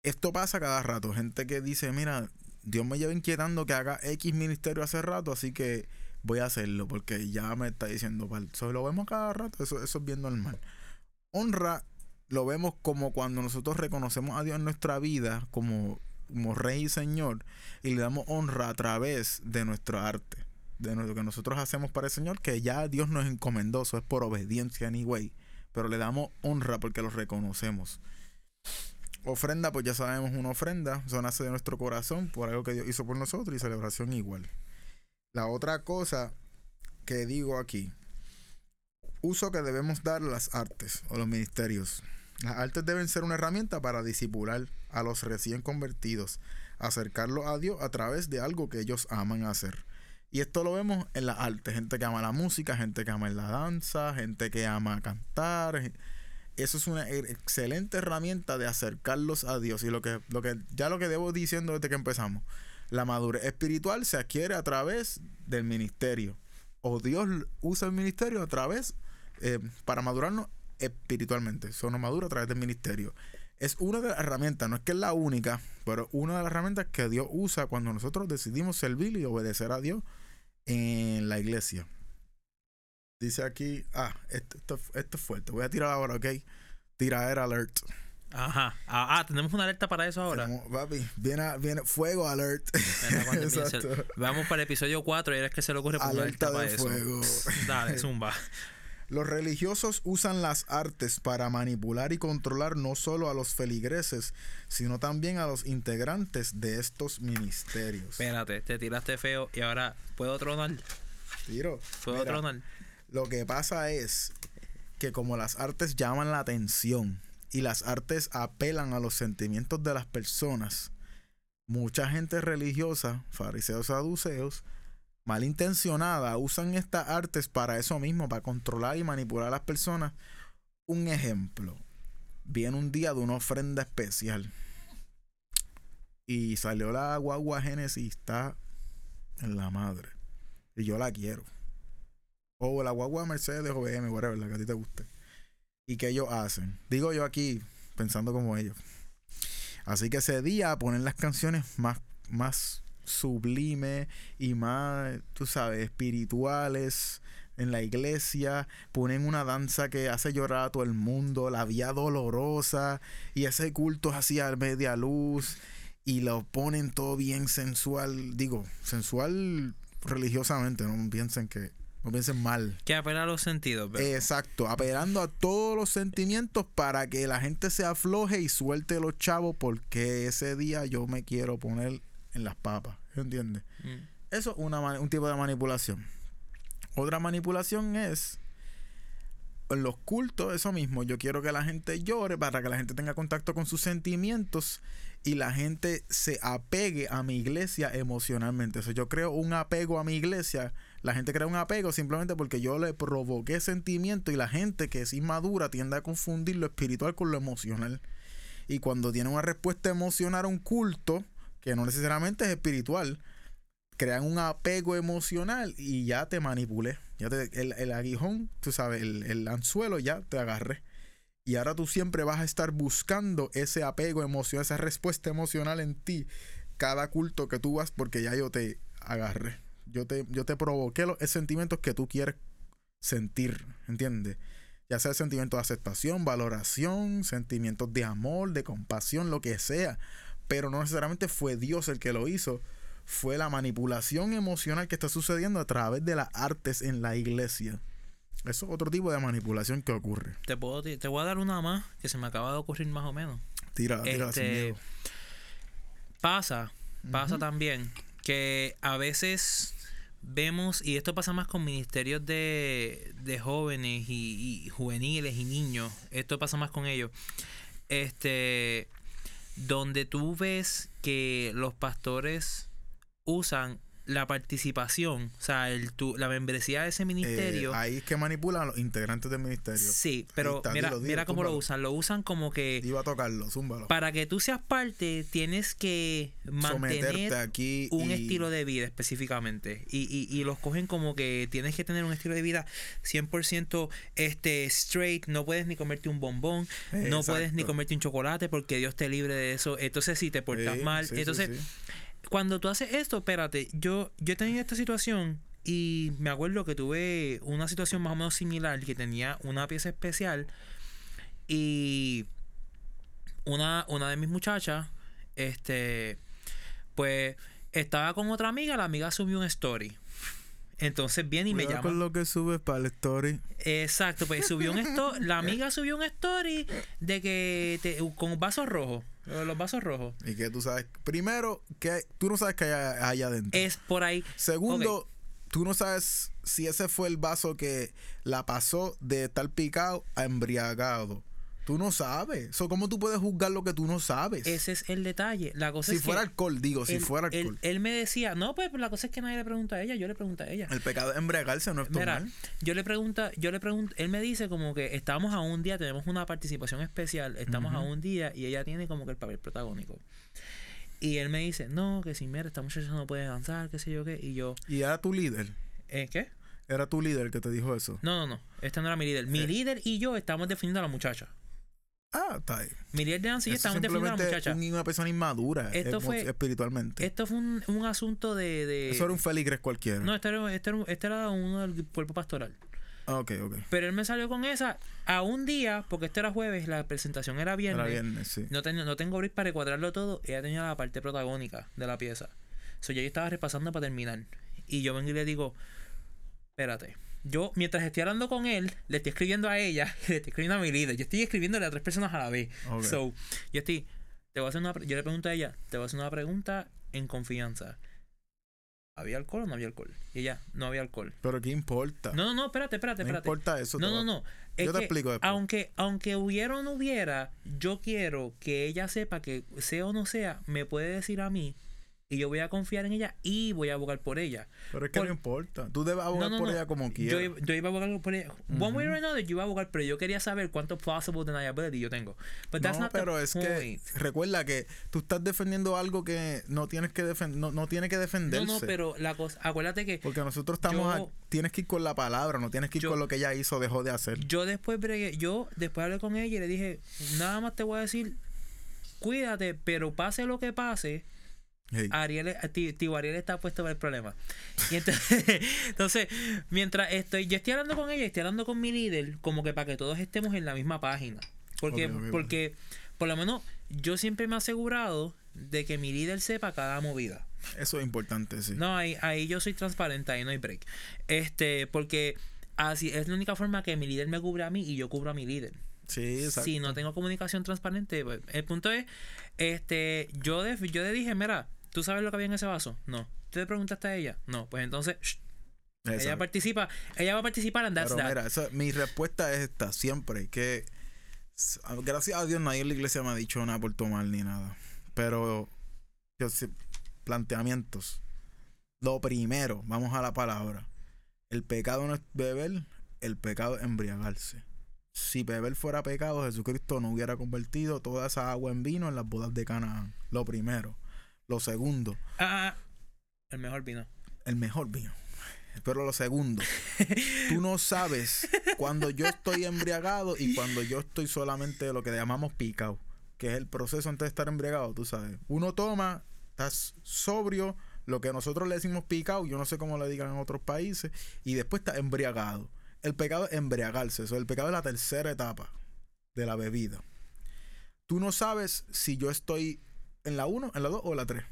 Esto pasa cada rato. Gente que dice, mira, Dios me lleva inquietando que haga X ministerio hace rato, así que voy a hacerlo porque ya me está diciendo. So, lo vemos cada rato, eso, eso es bien normal. Honra lo vemos como cuando nosotros reconocemos a Dios en nuestra vida como, como Rey y Señor y le damos honra a través de nuestro arte, de lo que nosotros hacemos para el Señor, que ya Dios nos encomendó, eso es por obediencia anyway, pero le damos honra porque lo reconocemos. Ofrenda, pues ya sabemos, una ofrenda, eso nace de nuestro corazón por algo que Dios hizo por nosotros y celebración igual. La otra cosa que digo aquí, uso que debemos dar las artes o los ministerios. Las artes deben ser una herramienta para disipular a los recién convertidos, acercarlos a Dios a través de algo que ellos aman hacer. Y esto lo vemos en la arte, gente que ama la música, gente que ama la danza, gente que ama cantar. Eso es una e-, excelente herramienta de acercarlos a Dios. Y lo que, lo que, ya lo que debo diciendo desde que empezamos, la madurez espiritual se adquiere a través del ministerio. O Dios usa el ministerio a través, eh, para madurarnos espiritualmente. Eso nos madura a través del ministerio. Es una de las herramientas, no es que es la única, pero una de las herramientas que Dios usa cuando nosotros decidimos servir y obedecer a Dios en la iglesia. Dice aquí, ah, esto, esto, es fuerte. Voy a tirar ahora, ¿ok? Tiradera alert. Ajá. Ah, ah, tenemos una alerta para eso ahora. papi, viene, viene fuego alert. Vamos para el episodio 4 y es que se le ocurre poner alerta, alerta de fuego. Dale, zumba. Los religiosos usan las artes para manipular y controlar no solo a los feligreses, sino también a los integrantes de estos ministerios. Espérate, te tiraste feo y ahora ¿puedo tronar? Tiro. ¿Puedo tronar? Lo que pasa es que como las artes llaman la atención y las artes apelan a los sentimientos de las personas, mucha gente religiosa, fariseos saduceos, malintencionada usan estas artes para eso mismo, para controlar y manipular a las personas. Un ejemplo, viene un día de una ofrenda especial y salió la guagua Génesis, está en la madre y yo la quiero. O la guagua Mercedes o BM, whatever, la que a ti te guste. ¿Y qué ellos hacen? Digo yo aquí, pensando como ellos. Así que ese día ponen las canciones más, más sublime y más, tú sabes, espirituales en la iglesia, ponen una danza que hace llorar a todo el mundo, la vía dolorosa, y ese culto así a media luz, y lo ponen todo bien sensual, digo, sensual religiosamente, no piensen que, no piensen mal. Que apela a los sentidos, Exacto, apelando a todos los sentimientos para que la gente se afloje y suelte los chavos, porque ese día yo me quiero poner en las papas. ¿Entiendes? Mm. Eso es una, un tipo de manipulación. Otra manipulación es en los cultos, eso mismo. Yo quiero que la gente llore para que la gente tenga contacto con sus sentimientos y la gente se apegue a mi iglesia emocionalmente. Eso yo creo un apego a mi iglesia. La gente crea un apego simplemente porque yo le provoqué sentimiento y la gente que es inmadura tiende a confundir lo espiritual con lo emocional. Y cuando tiene una respuesta emocional a un culto, que no necesariamente es espiritual, crean un apego emocional y ya te manipulé. Ya te, el, aguijón, tú sabes, el, anzuelo ya te agarré. Y ahora tú siempre vas a estar buscando ese apego emocional, esa respuesta emocional en ti, cada culto que tú vas, porque ya yo te agarré. Yo te, yo te provoqué los sentimientos que tú quieres sentir, ¿entiendes? Ya sea sentimientos de aceptación, valoración, sentimientos de amor, de compasión, lo que sea pero no necesariamente fue Dios el que lo hizo, fue la manipulación emocional que está sucediendo a través de las artes en la iglesia. Eso es otro tipo de manipulación que ocurre. Te, puedo, te voy a dar una más que se me acaba de ocurrir más o menos. Tira, tira este, Pasa, pasa también que a veces vemos, y esto pasa más con ministerios de, de jóvenes y, y, juveniles y niños, esto pasa más con ellos. Este, donde tú ves que los pastores usan la participación, o sea, el, tu, la membresía de ese ministerio. Eh, ahí es que manipulan a los integrantes del ministerio. Sí, pero mira, mira cómo lo usan. Lo usan como que. Iba a tocarlo, zúmbalo. Para que tú seas parte, tienes que mantener aquí un estilo de vida específicamente. Y, y, y, los cogen como que tienes que tener un estilo de vida 100% este, straight. No puedes ni comerte un bombón. No puedes ni comerte un chocolate porque Dios te libre de eso. Entonces, si te portas mal. entonces cuando tú haces esto, espérate, yo, yo he tenido esta situación y me acuerdo que tuve una situación más o menos similar que tenía una pieza especial y una, una de mis muchachas, este, pues estaba con otra amiga, la amiga subió un story. Entonces viene y me llama. con lo que subes para el story. Exacto, pues subió un story. la amiga subió un story de que te, con vasos rojos. Los vasos rojos. Y que tú sabes. Primero, que tú no sabes qué hay allá adentro. Es por ahí. Segundo, tú no sabes si ese fue el vaso que la pasó de estar picado a embriagado. Tú no sabes. So, ¿Cómo tú puedes juzgar lo que tú no sabes? Ese es el detalle. La cosa si es fuera que alcohol, digo, si él, fuera alcohol. él me decía, no, pues la cosa es que nadie le pregunta a ella, yo le pregunto a ella. el pecado es embriagarse, no es Mira, tomar. yo le pregunto, yo le pregunto, él me dice como que estamos a un día, tenemos una participación especial, estamos a un día y ella tiene como que el papel protagónico. Y él me dice, no, que si mira, esta muchacha no puede danzar, qué sé yo qué. Y yo, Y era tu líder. ¿eh, qué? Era tu líder que te dijo eso. No, no, no, esta no era mi líder. Mi Eh. líder y yo estamos defendiendo a la muchacha. Ah, está ahí. Mi líder de danza y yo Eso estamos defendiendo a la muchacha. un- una persona inmadura Esto fue- espiritualmente. Esto fue un, un asunto de... de- Eso era un feligres cualquiera. No, este era, este, era, este era uno del cuerpo pastoral. Ah, ok, ok. Pero él me salió con esa a un día, porque este era jueves, la presentación era viernes. Era viernes, sí. No, tengo no tengo break para cuadrarlo todo. Ella tenía la parte protagónica de la pieza. So, yo estaba repasando para terminar. Y yo vengo y le digo, espérate. Yo, mientras estoy hablando con él, le estoy escribiendo a ella y le estoy escribiendo a mi líder. Yo estoy escribiéndole a tres personas a la vez. So, yo estoy, te voy a hacer una, yo le pregunto a ella, te voy a hacer una pregunta en confianza. ¿Había alcohol o no había alcohol? Y ella, no había alcohol. Pero ¿qué importa? No, no, no, espérate, espérate, No espérate. importa eso. No, te no, no. Es Yo te que explico después. Aunque, aunque hubiera o no hubiera, yo quiero que ella sepa que sea o no sea, me puede decir a mí y yo voy a confiar en ella y voy a abogar por ella. Pero es que por- no importa. Tú debes abogar no, por no. ella como quieras. yo iba a abogar por ella. One way or another, yo iba a abogar, pero yo quería saber cuánto plausible deniability yo tengo. But that's no, not the pero es que recuerda que tú estás defendiendo algo que no tienes que defender, no, no tiene que No, defenderse. no, pero la cosa, acuérdate que Porque nosotros estamos Yo- a- tienes que ir con la palabra, no tienes que ir Yo- con lo que ella hizo dejó de hacer. yo después bregué- yo después hablé con ella y le dije, nada más te voy a decir, cuídate, pero pase lo que pase, Hey, Ariel, tío Ariel está puesto para el problema. Y entonces, entonces, mientras estoy, yo estoy hablando con ella, estoy hablando con mi líder, como que para que todos estemos en la misma página. Porque, porque por lo menos, yo siempre me he asegurado de que mi líder sepa cada movida. Eso es importante, sí. No, ahí, ahí yo soy transparente, ahí no hay break. Este, porque así es la única forma que mi líder me cubre a mí y yo cubro a mi líder. sí, exacto. Si no tengo comunicación transparente, pues, el punto es, este, yo, de- yo le dije, mira, ¿tú sabes lo que había en ese vaso? No. ¿Tú le preguntaste a ella? No. Pues entonces, shh, ella participa, ella va a participar en That's Pero That. mira, esa- mi respuesta es esta, siempre, que s- gracias a Dios nadie en la iglesia me ha dicho nada por tomar ni nada. Pero yo sé- planteamientos. Lo primero, vamos a la palabra. El pecado no es beber, el pecado es embriagarse. Si beber fuera pecado, Jesucristo no hubiera convertido toda esa agua en vino en las bodas de Canaán. Lo primero. Lo segundo, Ah, ah, el mejor vino. el mejor vino. Pero lo segundo, tú no sabes cuando yo estoy embriagado y cuando yo estoy solamente lo que llamamos picado, que es el proceso antes de estar embriagado, tú sabes. Uno toma, estás sobrio, lo que nosotros le decimos picado, yo no sé cómo le digan en otros países, y después estás embriagado. El pecado es embriagarse, eso, el pecado es la tercera etapa de la bebida. Tú no sabes si yo estoy en la 1, en la 2 o en la 3.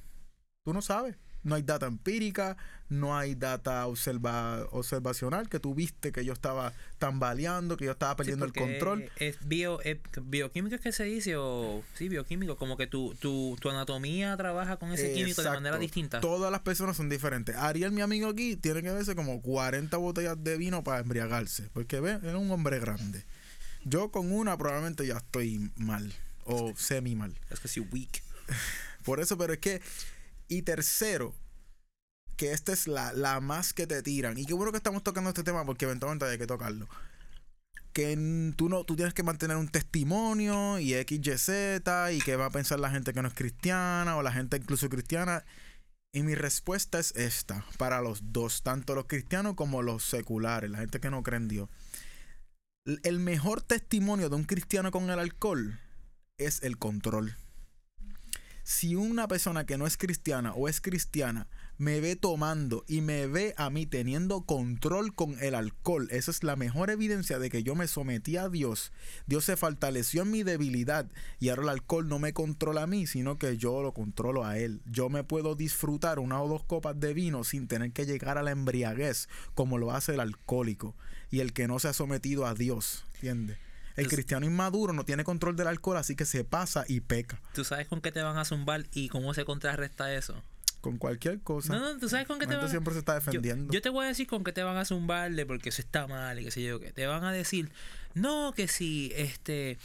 Tú no sabes. No hay data empírica, no hay data observa, observacional, que tú viste que yo estaba tambaleando, que yo estaba perdiendo el Sí, control. Es bio, es bioquímico es que se dice, o sí, bioquímico, como que tu, tu, tu anatomía trabaja con ese químico de manera distinta. Todas las personas son diferentes. Ariel, mi amigo aquí, tiene que verse como 40 botellas de vino para embriagarse, porque ve, es un hombre grande. Yo con una probablemente ya estoy mal, o semi mal. Es que si weak. Por eso, pero es que. Y tercero, que esta es la, la más que te tiran. Y qué bueno que estamos tocando este tema porque eventualmente hay que tocarlo. Que tú no, tú tienes que mantener un testimonio y X, Y, Z, y que va a pensar la gente que no es cristiana, o la gente incluso cristiana. Y mi respuesta es esta, para los dos, tanto los cristianos como los seculares, la gente que no cree en Dios. El mejor testimonio de un cristiano con el alcohol es el control si una persona que no es cristiana o es cristiana me ve tomando y me ve a mí teniendo control con el alcohol, esa es la mejor evidencia de que yo me sometí a Dios. Dios se fortaleció en mi debilidad y ahora el alcohol no me controla a mí, sino que yo lo controlo a Él. Yo me puedo disfrutar una o dos copas de vino sin tener que llegar a la embriaguez como lo hace el alcohólico y el que no se ha sometido a Dios, ¿entiendes? El cristiano inmaduro no tiene control del alcohol, así que se pasa y peca. ¿Tú sabes con qué te van a zumbar y cómo se contrarresta eso? con cualquier cosa. No, no, ¿tú sabes con qué te van a siempre se está defendiendo. yo te voy a decir con qué te van a zumbarle porque eso está mal y qué sé yo qué. Te van a decir, no, que si este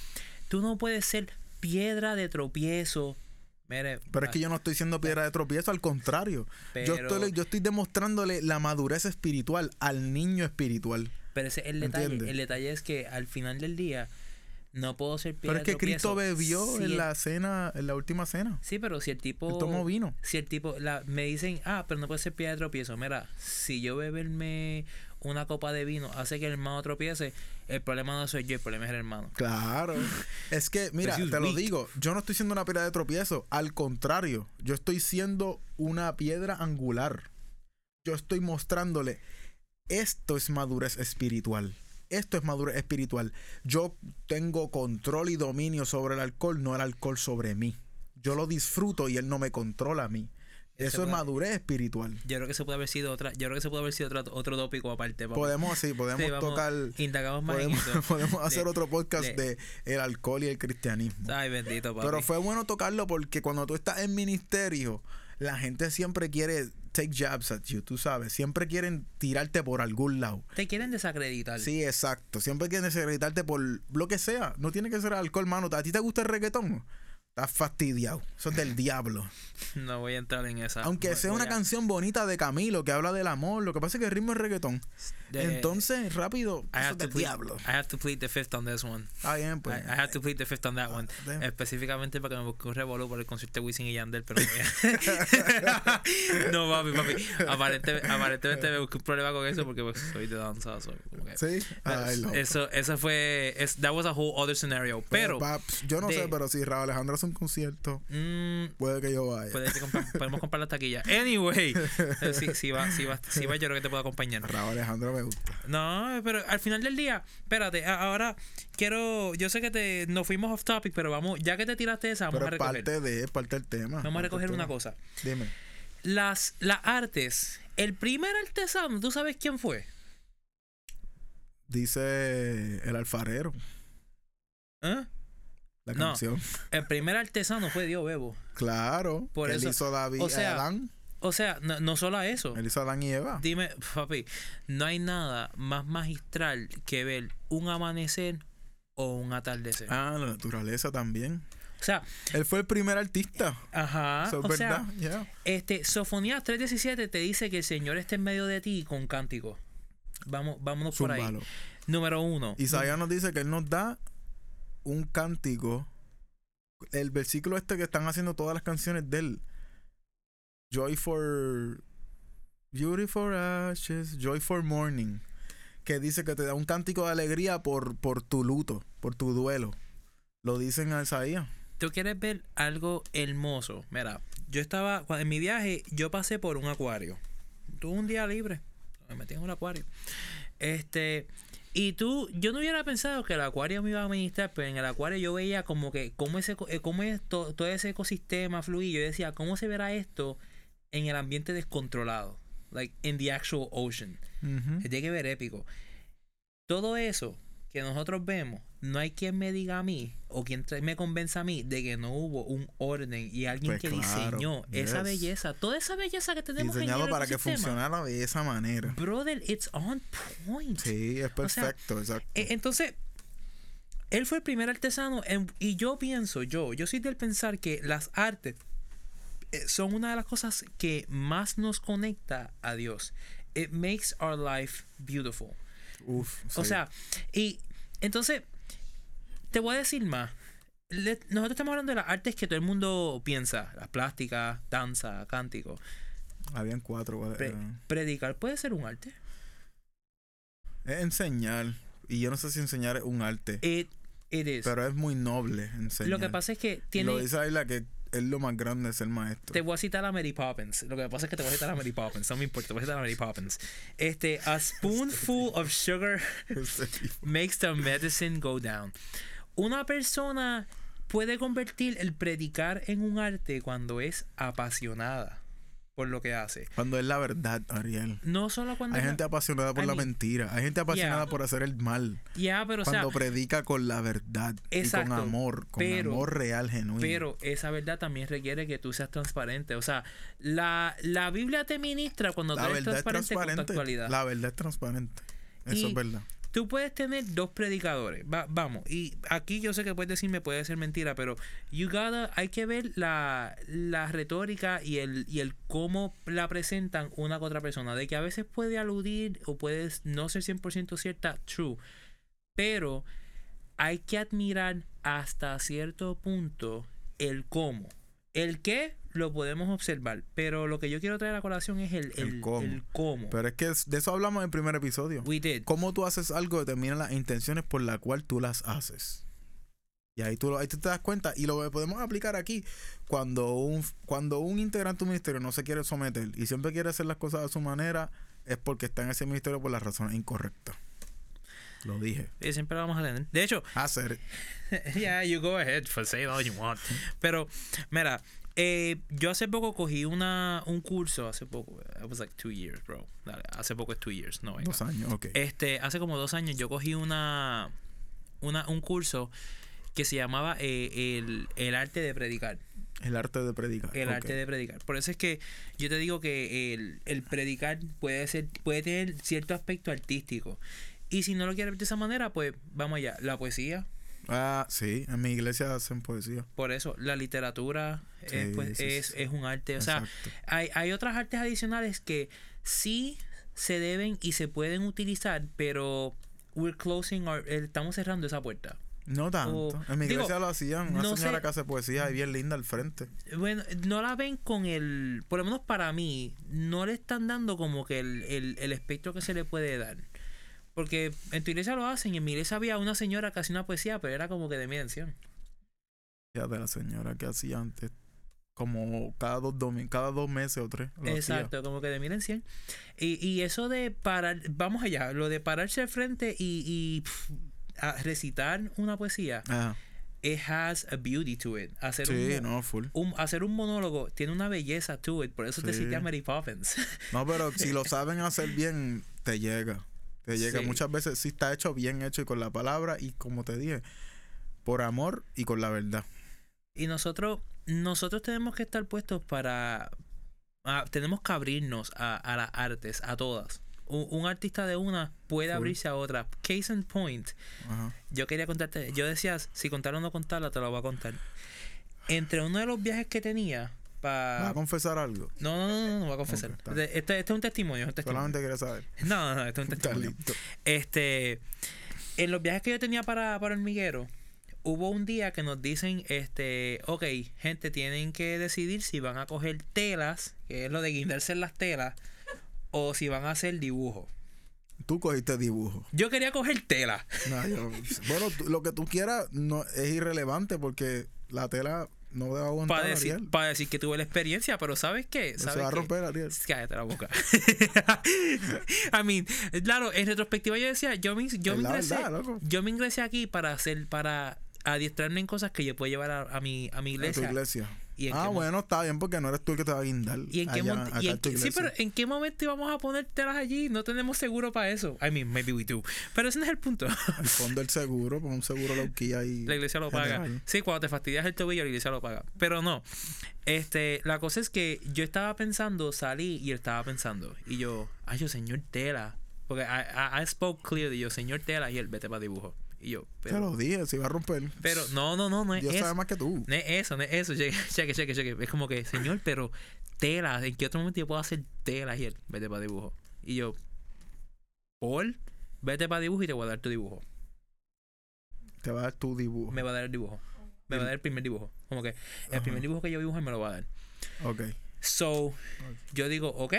tú no puedes ser piedra de tropiezo. Mire, Pero es que yo no estoy siendo piedra de tropiezo, al contrario. Yo, estoy, yo estoy demostrándole la madurez espiritual al niño espiritual. Pero ese es el detalle. ¿Entiendes? El detalle es que al final del día no puedo ser Pero piedra es que de tropiezo. Cristo bebió si en el- la cena, en la última cena. Sí, pero si el tipo. Él tomó vino. Si el tipo. La, me dicen, ah, pero no puede ser piedra de tropiezo. Mira, si yo beberme una copa de vino hace que el hermano tropiece, el problema no soy yo, el problema es el hermano. Claro. Es que, mira, te lo digo, yo no estoy siendo una piedra de tropiezo. Al contrario, yo estoy siendo una piedra angular. Yo estoy mostrándole, esto es madurez espiritual. Esto es madurez espiritual. Yo tengo control y dominio sobre el alcohol, no el alcohol sobre mí. Yo lo disfruto y él no me controla a mí. Eso es madurez espiritual. Yo creo que se puede haber sido otra, yo creo que se puede haber sido otro, otro tópico aparte. papi. Podemos, sí, podemos Sí, vamos, tocar, Indagamos más podemos, en eso. podemos hacer De- otro podcast de- de el alcohol y el cristianismo. Ay, bendito, papi. Pero fue bueno tocarlo porque cuando tú estás en ministerio, la gente siempre quiere take jabs at you, tú sabes. Siempre quieren tirarte por algún lado. Te quieren desacreditar. Sí, exacto. Siempre quieren desacreditarte por lo que sea. No tiene que ser alcohol, mano. ¿A ti te gusta el reggaetón? Estás fastidiado. Eso es del diablo. No voy a entrar en esa. Aunque Voy- sea voy una a- canción bonita de Camilo que habla del amor, lo que pasa es que el ritmo es reggaetón. de- Entonces, rápido, I eso es del plead, diablo. I have to plead the fifth on this one. Está bien, pues. I, I have to plead the fifth on that one. damn. Específicamente para que me busque un revolú por el concierto de Wisin y Yandel, pero no papi, papi. Aparentemente, aparentemente me busqué un problema con eso porque pues, soy de danza. que- Sí. Ay, loco. eso, eso fue. Es, that was a whole other scenario. Pero. Paps, yo no de- sé, pero si Raúl Alejandro hace un concierto, mm, puede que yo vaya. puede que compra- podemos comprar la taquilla. Anyway, eh, si, si, va, si, va, si va, yo creo que te puedo acompañar. Raúl Alejandro me gusta. No, pero al final del día, espérate, ahora quiero, yo sé que te nos fuimos off topic, pero vamos, ya que te tiraste esa, vamos Pero a recoger. parte de, parte del tema. Vamos a recoger una cosa. Dime. Las, las artes, el primer artesano, ¿tú sabes quién fue? Dice el alfarero, ¿Eh? La No. canción. El primer artesano fue Dios Bebo. Claro. Por él eso- hizo David o sea, Adán. O sea, no, no solo a eso. Él hizo Adán y Eva. Dime, papi, no hay nada más magistral que ver un amanecer o un atardecer. Ah, la naturaleza también. O sea, Él fue el primer artista. ajá, Eso es o verdad. sea, yeah. Este, Sofonías 3.17 te dice que el Señor está en medio de ti con cántico. Vamos, vámonos por ahí. Número uno. Isaías nos dice que él nos da un cántico. El versículo este que están haciendo todas las canciones de él. Joy for. Beauty for ashes. Joy for morning. Que dice que te da un cántico de alegría por, por tu luto, por tu duelo. Lo dicen a Isaías. ¿Tú quieres ver algo hermoso? Mira, yo estaba, en mi viaje, yo pasé por un acuario. Tuve un día libre. Me metí en un acuario. Este, y tú, yo no hubiera pensado que el acuario me iba a ministrar, pero en el acuario yo veía como que, cómo, ese, eh, cómo es to- todo ese ecosistema fluía. Yo decía, ¿cómo se verá esto en el ambiente descontrolado? Like, in the actual ocean. Se tiene que ver épico. Todo eso que nosotros vemos, no hay quien me diga a mí o quien me convenza a mí de que no hubo un orden y alguien Pues que claro, diseñó esa belleza, toda esa belleza que tenemos Diseñado en para que funcionara de esa manera. Brother, it's on point. Sí, es O sea, perfecto, exacto. E- Entonces, él fue el primer artesano en- y yo pienso, yo, yo soy del pensar que las artes eh, son una de las cosas que más nos conecta a Dios. It makes our life beautiful. Uf, O sea, y entonces, te voy a decir más. Le- nosotros estamos hablando de las artes que todo el mundo piensa, las plásticas, danza, cántico. habían cuatro. Eh, predicar puede ser un arte. Es enseñar. Y yo no sé si enseñar es un arte. It, it is. Pero es muy noble enseñar. Lo que pasa es que tiene... Lo dice Ayla que es lo más grande de ser maestro. Te voy a citar a Mary Poppins. Lo que pasa es que te voy a citar a Mary Poppins. No me importa, te voy a citar a Mary Poppins. Este, a spoonful of sugar makes the medicine go down. Una persona puede convertir el predicar en un arte cuando es apasionada por lo que hace. Cuando es la verdad, Ariel. No solo cuando... Hay es la- gente apasionada por I la mentira. Hay gente apasionada yeah. por hacer el mal. Ya, pero o sea... Cuando predica con la verdad. Y Exacto, con amor. Con pero- amor real, genuino. Pero esa verdad también requiere que tú seas transparente. O sea, la, la Biblia te ministra cuando la tú eres verdad es transparente, con tu transparente. actualidad. La verdad es transparente. Eso Y- es verdad. Tú puedes tener dos predicadores. Va- vamos, y aquí yo sé que puedes decirme puede ser mentira, pero you gotta, hay que ver la, la retórica y el, y el cómo la presentan una con otra persona. De que a veces puede aludir o puede no ser 100% cierta, true. Pero hay que admirar hasta cierto punto el cómo. El qué lo podemos observar, pero lo que yo quiero traer a colación es el, El el, cómo. el cómo. Pero es que de eso hablamos en el primer episodio. We did. Cómo tú haces algo determina las intenciones por las cuales tú las haces. Y ahí tú, lo- ahí tú te das cuenta. Y lo podemos aplicar aquí, cuando un, cuando un integrante de un ministerio no se quiere someter y siempre quiere hacer las cosas a su manera, es porque está en ese ministerio por las razones incorrectas. Lo dije. Eh, Siempre lo vamos a tener. De hecho, Hacer. yeah, you go ahead for say all you want. Pero, mira, eh, yo hace poco cogí una, un curso, hace poco, it was like two years, bro. Dale, hace poco es two years, no venga. Dos años, ok. Este, hace como dos años yo cogí una, una un curso que se llamaba eh, el, el arte de predicar. El arte de predicar. El arte de predicar. Por eso es que yo te digo que el, el predicar puede ser, puede tener cierto aspecto artístico. Y si no lo quieres ver de esa manera, pues vamos allá. La poesía, Ah, sí. En mi iglesia hacen poesía. por eso, la literatura Sí, es, pues, sí, es, sí. es un arte. O sea, hay, hay otras artes adicionales que sí se deben y se pueden utilizar, pero we're closing our- eh, estamos cerrando esa puerta. No tanto. o- en mi digo, iglesia lo hacían. Una no señora sé- que hace poesía y bien linda al frente. Bueno, no la ven con el, por lo menos para mí, no le están dando como que el, el, el espectro que se le puede dar. Porque en tu iglesia lo hacen y en mi iglesia había una señora que hacía una poesía, pero era como que de mi atención. Ya de la señora que hacía antes. Como cada dos domi- cada dos meses o tres. hacía. Exacto, como que de miren 100. Y, y eso de parar, vamos allá, lo de pararse al frente y, y a recitar una poesía, Ajá. it has a beauty to it. Hacer, Sí, un, no, full. un- hacer un monólogo tiene una belleza to it, por eso te cité a Mary Poppins. No, pero si lo saben hacer bien, te llega. Te llega. Sí. Muchas veces sí está hecho bien hecho y con la palabra y como te dije, por amor y con la verdad. Y nosotros, nosotros tenemos que estar puestos para. ah, tenemos que abrirnos a, a las artes, a todas. Un, un artista de una puede Full. abrirse a otra. Case in point. Ajá. Yo quería contarte. Yo decía, si contar o no contarla, te lo voy a contar. Entre uno de los viajes que tenía. ¿Vas para a confesar algo? no, no, no, no, no voy a confesar. Ok, está bien. este, este es un testimonio, es un testimonio. Solamente quería saber. No, no, no, este es un testimonio. listo. Este, en los viajes que yo tenía para, para Hormiguero, hubo un día que nos dicen, este, ok, gente, tienen que decidir si van a coger telas, que es lo de guindarse en las telas, o si van a hacer dibujo. Tú cogiste dibujo. Yo quería coger tela. No, yo- bueno, lo que tú quieras no es irrelevante porque la tela no debe aguantar Para decir, para decir que tuve la experiencia, pero ¿sabes qué? Se ¿Sabes va a romper Ariel. Cállate la boca. I mean, claro, en retrospectiva yo decía, yo me, yo me ingresé, verdad, yo me ingresé aquí para hacer, para adiestrarme en cosas que yo puedo llevar a, a mi, a mi A tu iglesia. ¿Y en Ah, qué bueno, está bien porque no eres tú el que te va a guindar. ¿Y en qué, allá, y en sí, pero ¿en qué momento íbamos a poner telas allí? No tenemos seguro para eso. I mean, maybe we do. Pero ese no es el punto. El fondo del seguro, pon un seguro loquilla ahí. La iglesia lo paga. Sí, cuando te fastidias el tobillo, la iglesia lo paga. Pero no. Este, la cosa es que yo estaba pensando, salí y él estaba pensando. Y yo, ay, yo, señor Tela. Porque I, I, I spoke clearly, yo, señor Tela, y él, vete para dibujo. Y yo, Te pero, lo dije, se iba a romper. pero no, no, no, no es Dios eso. sabe más que tú. No es eso, no es eso. Cheque, cheque, cheque, cheque. Es como que, señor, pero tela, ¿en qué otro momento yo puedo hacer tela? Y él, vete para dibujo. Y yo, Paul, vete para dibujo y te voy a dar tu dibujo. Te va a dar tu dibujo. Me va a dar el dibujo. Me va a dar el primer dibujo. Como que el Ajá. primer dibujo que yo dibujé me lo va a dar. Ok. So, yo digo, ok.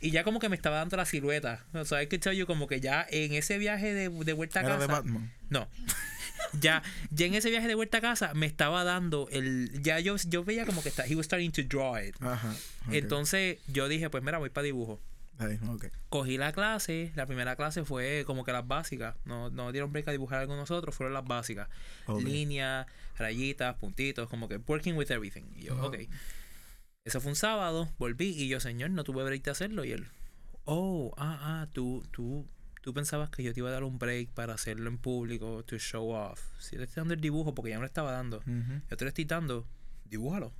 Y ya como que me estaba dando la silueta. O sea, hay que you como que ya en ese viaje de, de vuelta a Era casa. de Batman. No. ya, ya en ese viaje de vuelta a casa me estaba dando el. Ya yo, yo veía como que está, he was starting to draw it. Ajá. Entonces yo dije, pues mira, voy para dibujo. Ahí, ok. Cogí la clase, la primera clase fue como que las básicas. No, no dieron break a dibujar algo nosotros, fueron las básicas. Líneas, rayitas, puntitos, como que working with everything. Y yo, Ajá. ok. Eso fue un sábado, volví y yo, señor, no tuve break de hacerlo. Y él, oh, ah, ah, tú, tú, tú pensabas que yo te iba a dar un break para hacerlo en público, to show off. Si te estoy dando el dibujo, porque ya me lo estaba dando, yo te lo estoy dando, dibújalo.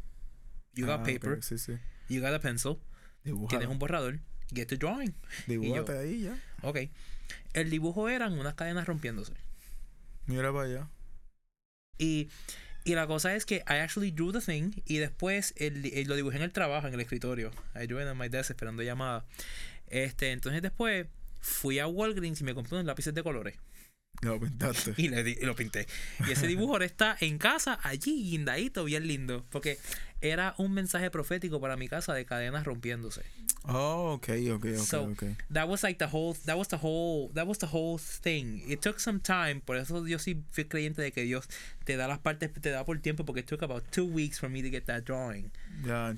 You got Ah, paper, Sí, sí. you got a pencil, Dibújalo. tienes un borrador, get to drawing. Dibújate ahí ya. Ok. El dibujo eran unas cadenas rompiéndose. Mira para allá. Y, y la cosa es que I actually drew the thing y después el, lo dibujé en el trabajo, en el escritorio. I drew it on my desk esperando llamada. Este, entonces después fui a Walgreens y me compré unos lápices de colores. Lo pintaste. Y, di- y lo pinté. Y ese dibujo ahora está en casa, allí, guindadito, bien lindo. Porque era un mensaje profético para mi casa de cadenas rompiéndose. Oh, ok, ok, ok, So, ok. That was like the whole, that was the whole, that was the whole thing. It took some time, por eso yo sí fui creyente de que Dios te da las partes, te da por tiempo, porque it took about two weeks for me to get that drawing.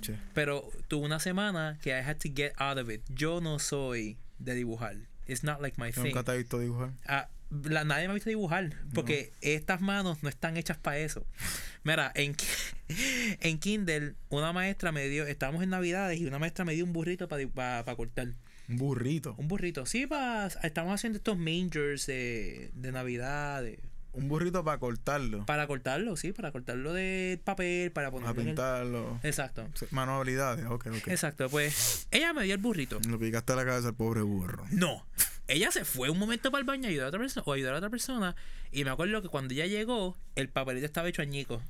Che. Pero tuve una semana que I had to get out of it. Yo no soy de dibujar. It's not like my Yo thing. Nunca te he visto dibujar. Ah, la- nadie me ha visto dibujar porque estas manos no están hechas para eso. Mira, en, en Kindle, una maestra me dio, estábamos en Navidades y una maestra me dio un burrito para cortar. Un burrito. Un burrito, sí, pa, estamos haciendo estos mangers de, de Navidad, de- Un burrito para cortarlo. para cortarlo, sí, para cortarlo de papel, para Para ponerlo el- pintarlo. Exacto, Manualidades, ok, ok. exacto. Pues ella me dio el burrito. Le picaste la cabeza al pobre burro. No. Ella se fue un momento para el baño a ayudar a otra persona o ayudar a otra persona. Y me acuerdo que cuando ella llegó, el papelito estaba hecho añico.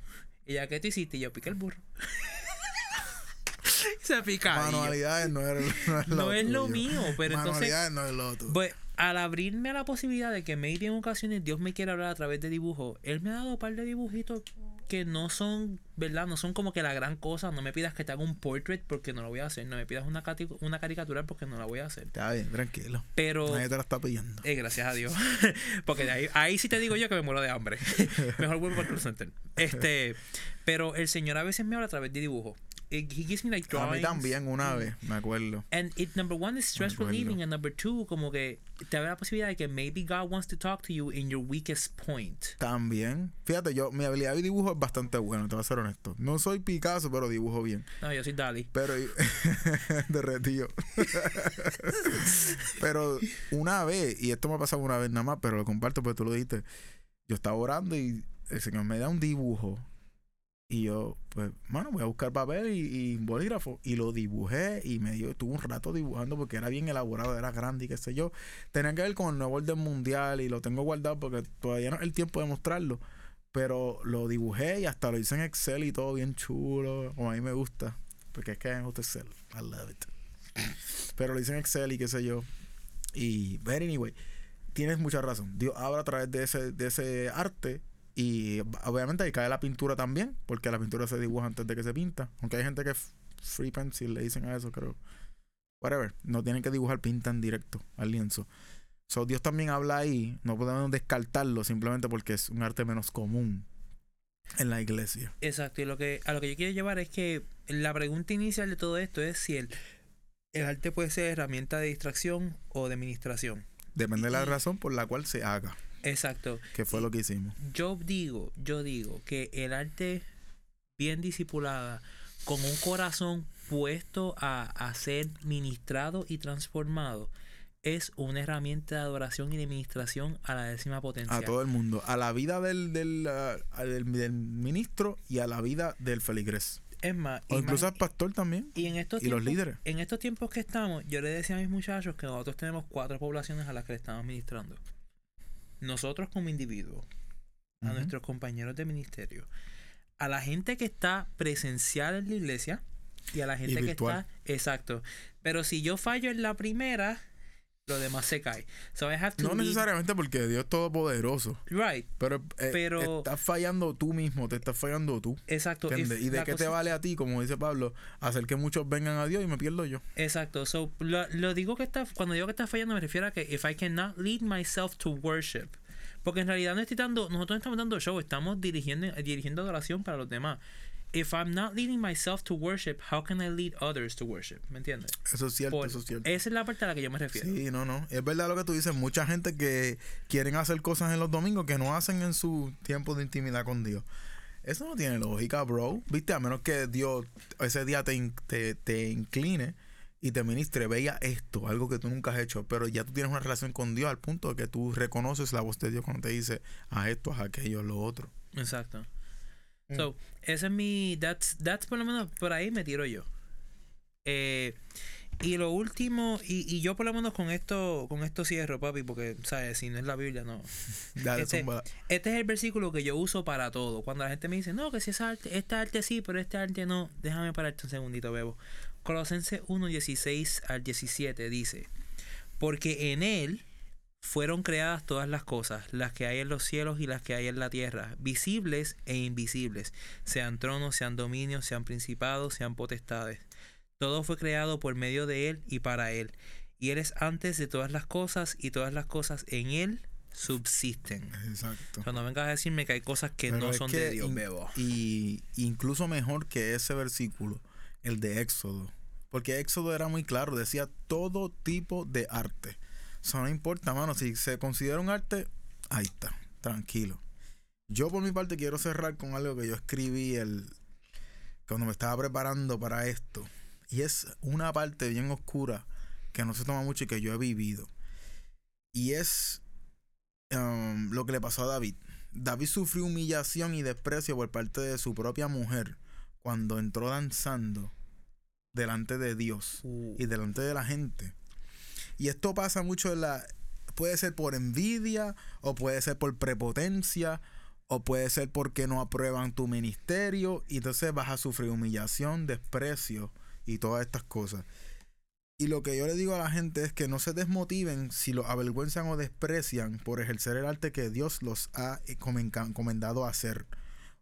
Y ella, ¿qué tú hiciste? Y yo piqué el burro. se pica. Manualidades no es, no es lo No es lo mío, pero entonces. Manualidades no es lo tuyo. Pues al abrirme a la posibilidad de que maybe en ocasiones Dios me quiera hablar a través de dibujo, Él me ha dado un par de dibujitos que no son, ¿verdad? No son como que la gran cosa. No me pidas que te haga un portrait porque no lo voy a hacer. No me pidas una, caricatura porque no la voy a hacer. Está bien, tranquilo. Pero... Nadie te la está pidiendo. Eh, gracias a Dios. Porque de ahí, ahí sí te digo yo que me muero de hambre. Mejor vuelvo el call center. Este, pero el Señor a veces me habla a través de dibujo. He he gives me like A mí también una vez, me acuerdo. And it number one is stress relieving and number two como que te abre la posibilidad de que maybe God wants to talk to you in your weakest point. También. Fíjate, yo, mi habilidad de dibujo es bastante buena, te voy a ser honesto. No soy Picasso, pero dibujo bien. No, yo soy Dali. Pero derretido. pero una vez, y esto me ha pasado una vez nada más, pero lo comparto porque tú lo dijiste. Yo estaba orando y el Señor me da un dibujo. Y yo, pues, mano, voy a buscar papel y, y bolígrafo. Y lo dibujé y me dio, tuve un rato dibujando porque era bien elaborado, era grande y qué sé yo. Tenía que ver con el nuevo orden mundial y lo tengo guardado porque todavía no es el tiempo de mostrarlo. Pero lo dibujé y hasta lo hice en Excel y todo bien chulo, como a mí me gusta. Porque es que me gusta Excel. I love it. Pero lo hice en Excel y qué sé yo. Y, but anyway, tienes mucha razón. Dios habla a través de ese, de ese arte. Y obviamente ahí cae la pintura también. Porque la pintura se dibuja antes de que se pinta. Aunque hay gente que free pencil le dicen a eso, creo. Whatever. No tienen que dibujar, pintan directo al lienzo. So, Dios también habla ahí. No podemos descartarlo simplemente porque es un arte menos común en la iglesia. Exacto, y lo que, a lo que yo quiero llevar es que la pregunta inicial de todo esto es si el, el arte puede ser herramienta de distracción o de administración. Depende de la razón por la cual se haga. Exacto. Que fue lo que hicimos. Yo digo, yo digo que el arte bien discipulada, con un corazón puesto a, a ser ministrado y transformado, es una herramienta de adoración y de administración a la décima potencia. A todo el mundo. A la vida del, del, ah, del, del ministro y a la vida del feligrés. Es más, O incluso al pastor también. y en estos Y los tiempos- líderes. En estos tiempos que estamos, yo le decía a mis muchachos que nosotros tenemos cuatro poblaciones a las que le estamos ministrando. Nosotros como individuos, a nuestros compañeros de ministerio, a la gente que está presencial en la iglesia y a la gente que está. Exacto. Pero si yo fallo en la primera, lo demás se cae. So I have to No necesariamente porque Dios es todopoderoso. Right. Pero, eh, Pero- estás fallando tú mismo, te estás fallando tú. Exacto. ¿Y de qué te vale a ti, como dice Pablo, hacer que muchos vengan a Dios y me pierdo yo? Exacto. So, lo, lo digo que está, cuando digo que está fallando me refiero a que if I cannot lead myself to worship. Porque en realidad no estoy dando, nosotros no estamos dando show, estamos dirigiendo, dirigiendo adoración para los demás. If I'm not leading myself to worship, how can I lead others to worship? ¿Me entiendes? Eso es cierto, Por- eso es cierto. esa es la parte a la que yo me refiero. Sí, no, no. Es verdad lo que tú dices. Mucha gente que quieren hacer cosas en los domingos que no hacen en su tiempo de intimidad con Dios. Eso no tiene lógica, bro. Viste, a menos que Dios ese día te, in- te, te incline y te ministre, veía esto, algo que tú nunca has hecho, pero ya tú tienes una relación con Dios al punto de que tú reconoces la voz de Dios cuando te dice, haz esto, haz aquello, lo otro. Exacto. Mm. So, ese es mi. That's, that's por lo menos por ahí me tiro yo. Eh, Y lo último, y, y yo por lo menos con esto, con esto cierro, papi, porque, ¿sabes? Si no es la Biblia, no. Dale, Este, este es el versículo que yo uso para todo. Cuando la gente me dice, no, que si es arte, esta arte sí, pero este arte no. Déjame pararte un segundito, Bebo. Colosenses 1, 16 al 17 dice, porque en él fueron creadas todas las cosas, las que hay en los cielos y las que hay en la tierra, visibles e invisibles, sean tronos, sean dominios, sean principados, sean potestades. Todo fue creado por medio de él y para él. Y él es antes de todas las cosas y todas las cosas en él subsisten. Exacto. Cuando vengas a decirme que hay cosas que Pero no son que de Dios, in- bebo. Y incluso mejor que ese versículo, el de Éxodo. Porque Éxodo era muy claro, decía todo tipo de arte. Eso no importa, mano. Si se considera un arte, ahí está, tranquilo. Yo por mi parte quiero cerrar con algo que yo escribí el, cuando me estaba preparando para esto. Y es una parte bien oscura que no se toma mucho y que yo he vivido. Y es um, lo que le pasó a David. David sufrió humillación y desprecio por parte de su propia mujer cuando entró danzando delante de Dios Uh, y delante de la gente. Y esto pasa mucho en la puede ser por envidia o puede ser por prepotencia o puede ser porque no aprueban tu ministerio y entonces vas a sufrir humillación, desprecio y todas estas cosas. Y lo que yo le digo a la gente es que no se desmotiven si los avergüenzan o desprecian por ejercer el arte que Dios los ha comenca- encomendado a hacer.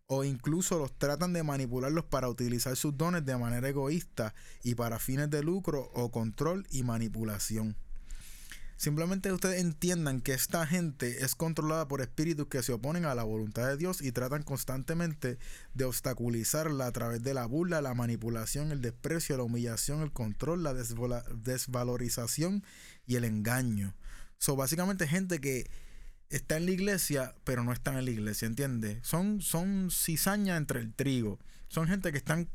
O incluso los tratan de manipularlos para utilizar sus dones de manera egoísta y para fines de lucro o control y manipulación. Simplemente ustedes entiendan que esta gente es controlada por espíritus que se oponen a la voluntad de Dios y tratan constantemente de obstaculizarla a través de la burla, la manipulación, el desprecio, la humillación, el control, la desvalorización y el engaño. So, básicamente gente que está en la iglesia, pero no están en la iglesia, ¿entiendes? Son, son cizaña entre el trigo. Son gente que están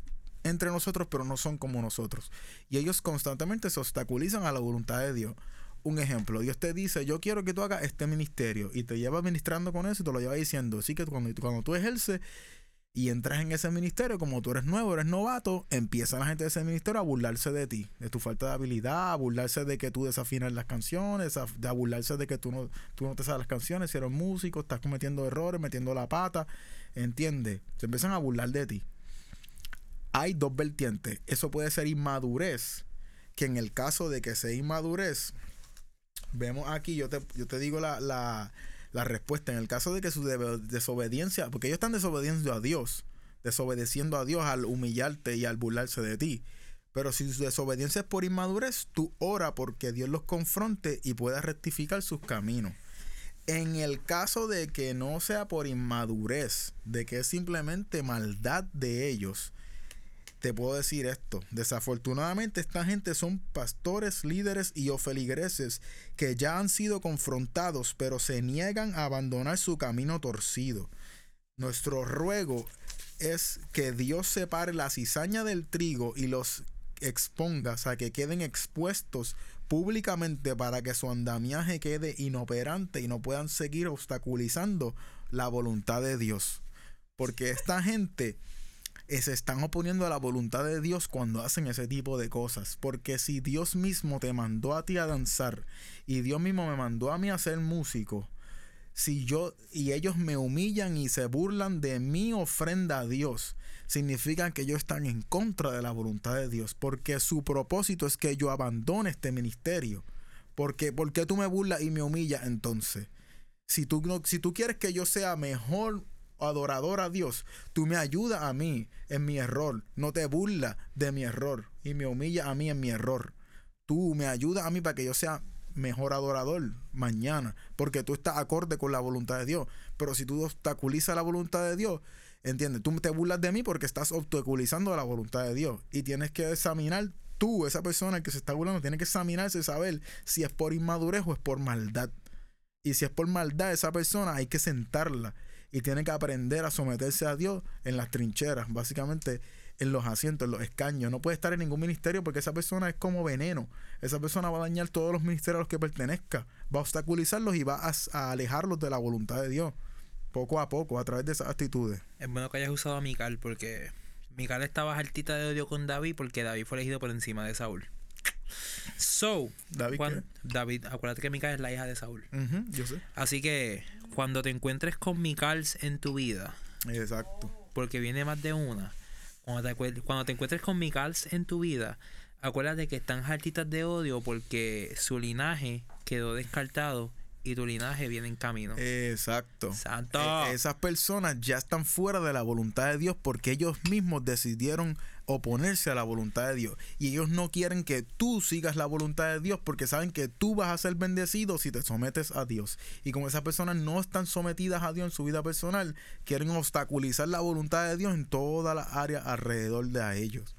entre nosotros, pero no son como nosotros. Y ellos constantemente se obstaculizan a la voluntad de Dios. Un ejemplo, Dios te dice, yo quiero que tú hagas este ministerio y te lleva administrando con eso y te lo lleva diciendo. Así que cuando, cuando tú ejerces y entras en ese ministerio, como tú eres nuevo, eres novato, empieza la gente de ese ministerio a burlarse de ti, de tu falta de habilidad, a burlarse de que tú desafinas las canciones, a, a burlarse de que tú no, tú no te sabes las canciones, si eres músico, estás cometiendo errores, metiendo la pata, ¿entiendes? Se empiezan a burlar de ti. Hay dos vertientes. Eso puede ser inmadurez, que en el caso de que sea inmadurez, vemos aquí, yo te, yo te digo la, la, la respuesta. En el caso de que su desobediencia, porque ellos están desobediendo a Dios, desobedeciendo a Dios al humillarte y al burlarse de ti. Pero si su desobediencia es por inmadurez, tú ora porque Dios los confronte y pueda rectificar sus caminos. En el caso de que no sea por inmadurez, de que es simplemente maldad de ellos, te puedo decir esto. Desafortunadamente esta gente son pastores, líderes y o feligreses que ya han sido confrontados, pero se niegan a abandonar su camino torcido. Nuestro ruego es que Dios separe la cizaña del trigo y los exponga, o sea, que queden expuestos públicamente para que su andamiaje quede inoperante y no puedan seguir obstaculizando la voluntad de Dios. Porque esta gente se están oponiendo a la voluntad de Dios cuando hacen ese tipo de cosas. Porque si Dios mismo te mandó a ti a danzar y Dios mismo me mandó a mí a ser músico, si yo y ellos me humillan y se burlan de mi ofrenda a Dios, significa que ellos están en contra de la voluntad de Dios, porque su propósito es que yo abandone este ministerio. Porque, ¿por qué tú me burlas y me humillas entonces? Si tú, no, si tú quieres que yo sea mejor adorador a Dios, tú me ayudas a mí en mi error, no te burlas de mi error y me humillas a mí en mi error. Tú me ayudas a mí para que yo sea mejor adorador mañana, porque tú estás acorde con la voluntad de Dios. Pero si tú obstaculizas la voluntad de Dios, ¿entiendes? Tú te burlas de mí porque estás obstaculizando la voluntad de Dios y tienes que examinar tú, esa persona que se está burlando, tiene que examinarse y saber si es por inmadurez o es por maldad. Y si es por maldad esa persona, hay que sentarla y tiene que aprender a someterse a Dios en las trincheras, básicamente en los asientos, en los escaños. No puede estar en ningún ministerio porque esa persona es como veneno. Esa persona va a dañar todos los ministerios a los que pertenezca, va a obstaculizarlos y va a, a alejarlos de la voluntad de Dios, poco a poco, a través de esas actitudes. Es bueno que hayas usado a Mical porque Mical estaba altita de odio con David porque David fue elegido por encima de Saúl. So, David, cuan- ¿qué? David, acuérdate que Mical es la hija de Saúl. Yo sé. Así que cuando te encuentres con Micals en tu vida, Exacto. porque viene más de una, cuando te, cuando te encuentres con Micals en tu vida, acuérdate que están hartitas de odio porque su linaje quedó descartado y tu linaje viene en camino. Exacto. Santo. Eh, esas personas ya están fuera de la voluntad de Dios porque ellos mismos decidieron oponerse a la voluntad de Dios. Y ellos no quieren que tú sigas la voluntad de Dios porque saben que tú vas a ser bendecido si te sometes a Dios. Y como esas personas no están sometidas a Dios en su vida personal, quieren obstaculizar la voluntad de Dios en todas las áreas alrededor de a ellos.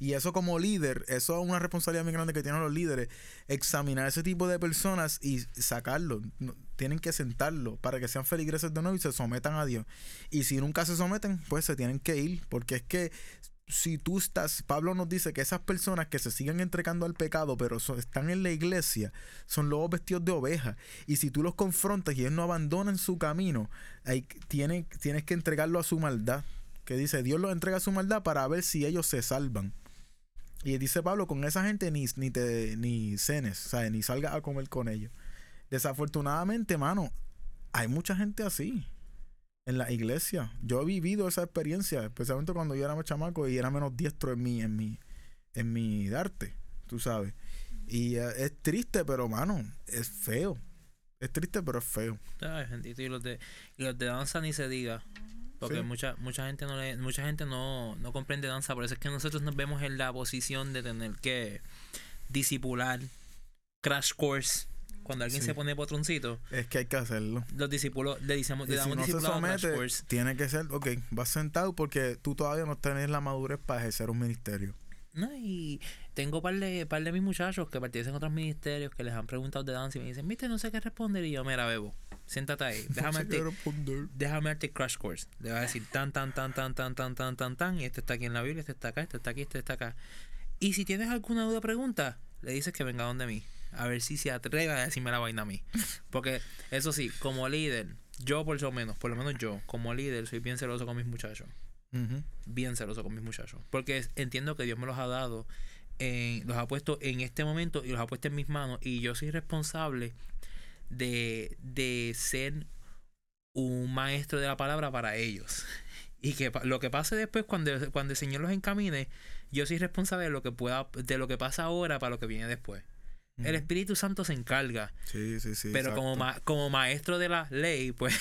Y eso como líder, eso es una responsabilidad muy grande que tienen los líderes, examinar ese tipo de personas y sacarlo. No- Tienen que sentarlo para que sean feligreses de nuevo y se sometan a Dios. Y si nunca se someten, pues se tienen que ir, porque es que si tú estás, Pablo nos dice que esas personas que se siguen entregando al pecado, pero están en la iglesia, son lobos vestidos de oveja. Y si tú los confrontas y ellos no abandonan su camino, hay, tienes que entregarlo a su maldad. Que dice, Dios los entrega a su maldad para ver si ellos se salvan. Y dice Pablo, con esa gente ni, ni te ni cenes, ¿sabes? Ni salgas a comer con ellos. Desafortunadamente, mano, hay mucha gente así en la iglesia. Yo he vivido esa experiencia, especialmente cuando yo era más chamaco y era menos diestro en mi, en mi, en mi arte, tú sabes. Y es triste, pero mano, es feo. Es triste, pero es feo. Ay, bendito, y los de y los de danza ni se diga porque Sí. mucha mucha gente no le, mucha gente no, no comprende danza por eso es que nosotros nos vemos en la posición de tener que disipular crash course cuando alguien Sí. se pone potroncito Es que hay que hacerlo. los discípulos le, decimos, le si damos no se somete, course tiene que ser, ok, vas sentado porque tú todavía no tienes la madurez para ejercer un ministerio. No, y tengo par de, par de mis muchachos que pertenecen a otros ministerios que les han preguntado de danza y me dicen, viste, no sé qué responder. Y yo, mira, bebo, siéntate ahí, déjame No sé darte, responder. déjame darte crash course. Le vas a decir tan, tan, tan, tan, tan, tan, tan, tan, tan, y este está aquí en la Biblia, este está acá, este está aquí, este está acá. Y si tienes alguna duda o pregunta, le dices que venga donde mí. A ver si se atreve a decirme la vaina a mí. Porque, eso sí, como líder, yo por lo menos, por lo menos yo, como líder, soy bien celoso con mis muchachos Ujú. bien celoso con mis muchachos. Porque entiendo que Dios me los ha dado, en- los ha puesto en este momento y los ha puesto en mis manos. Y yo soy responsable de, de ser un maestro de la palabra para ellos. Y que lo que pase después, cuando, cuando el Señor los encamine, yo soy responsable de lo que pueda, de lo que pasa ahora para lo que viene después. El. Espíritu Santo se encarga. Sí, sí, sí. pero como, ma- como maestro de la ley, pues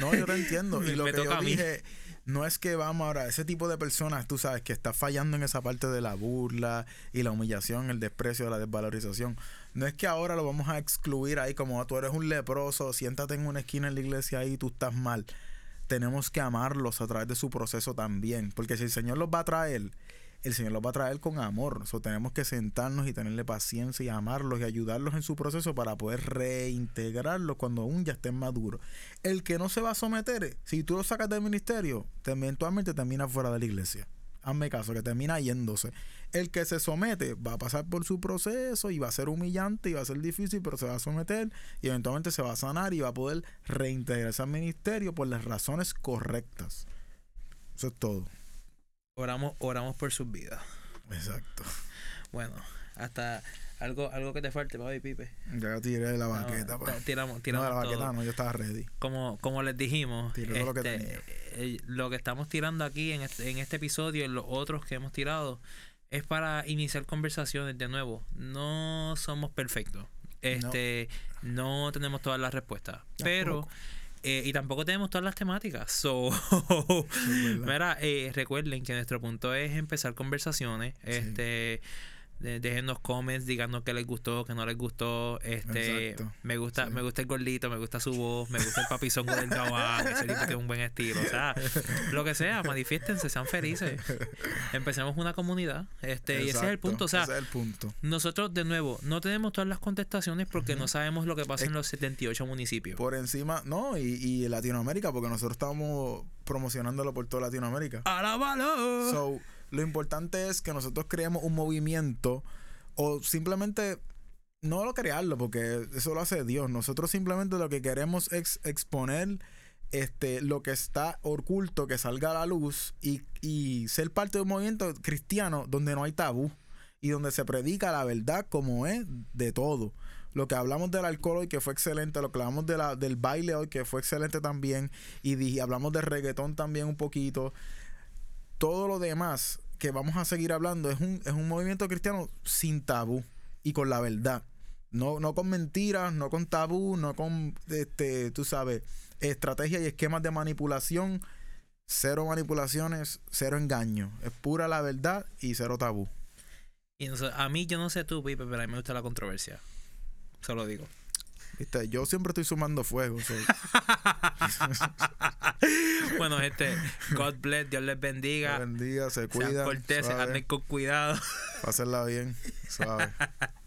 No, yo te entiendo. Y Me lo que toca yo a mí. dije, no es que vamos ahora, ese tipo de personas, tú sabes, que está fallando en esa parte de la burla y la humillación, el desprecio, la desvalorización. No es que ahora lo vamos a excluir ahí como "Ah, tú eres un leproso, siéntate en una esquina en la iglesia ahí y tú estás mal. Tenemos que amarlos a través de su proceso también. Porque si el Señor los va a traer, el Señor los va a traer con amor. O tenemos que sentarnos y tenerle paciencia y amarlos y ayudarlos en su proceso para poder reintegrarlos cuando aún ya estén maduros. El que no se va a someter, si tú lo sacas del ministerio, te- eventualmente termina fuera de la iglesia. Hazme caso, que termina yéndose. El que se somete va a pasar por su proceso y va a ser humillante y va a ser difícil, pero se va a someter y eventualmente se va a sanar y va a poder reintegrarse al ministerio por las razones correctas. Eso es todo. Oramos, oramos por sus vidas. Exacto. Bueno, hasta algo, algo que te falte, papi Pipe. Ya tiré la No, baqueta. pa. ta- tiramos, No, tiramos la todo. baqueta no, yo estaba ready. Como, como les dijimos, todo lo que este, tenía. eh, lo que estamos tirando aquí en este, en este episodio y en los otros que hemos tirado es para iniciar conversaciones de nuevo. No somos perfectos. Este, no, tenemos todas las respuestas. Pero. Eh, y tampoco tenemos todas las temáticas. So. Mira, eh, recuerden que nuestro punto es empezar conversaciones. Este, déjennos comments, díganos qué les gustó, qué no les gustó. Este, Exacto. me gusta, Sí. me gusta el gordito, me gusta su voz, me gusta el papizón del gabán, ese tipo tiene un buen estilo. O sea, lo que sea, manifiéstense, sean felices. Empecemos una comunidad. Este, y ese es el punto. O sea, ese es el punto. nosotros, de nuevo, no tenemos todas las contestaciones porque no sabemos lo que pasa Es- en los 78 municipios. Por encima, no, y, y Latinoamérica, porque nosotros estamos promocionándolo por toda Latinoamérica. ¡Alabalo! So, lo importante es que nosotros creemos un movimiento o simplemente no lo crearlo porque eso lo hace Dios. Nosotros simplemente lo que queremos es exponer este lo que está oculto, que salga a la luz y, y ser parte de un movimiento cristiano donde no hay tabú. y donde se predica la verdad como es de todo. Lo que hablamos del alcohol hoy que fue excelente, lo que hablamos de la, del baile hoy que fue excelente también y di- hablamos de reggaetón también un poquito. Todo lo demás que vamos a seguir hablando es un, es un movimiento cristiano sin tabú y con la verdad. No, no con mentiras, no con tabú, no con, este, tú sabes, estrategias y esquemas de manipulación. Cero manipulaciones, cero engaño. Es pura la verdad y cero tabú. Y no a mí, yo no sé tú, Pipe, pero a mí me gusta la controversia. Se lo digo. ¿Viste? Yo siempre estoy sumando fuego. so- bueno, este, God bless, Dios les bendiga. bendiga, se Sean cuida. corteses, anden con cuidado. Pásenla bien. Suave.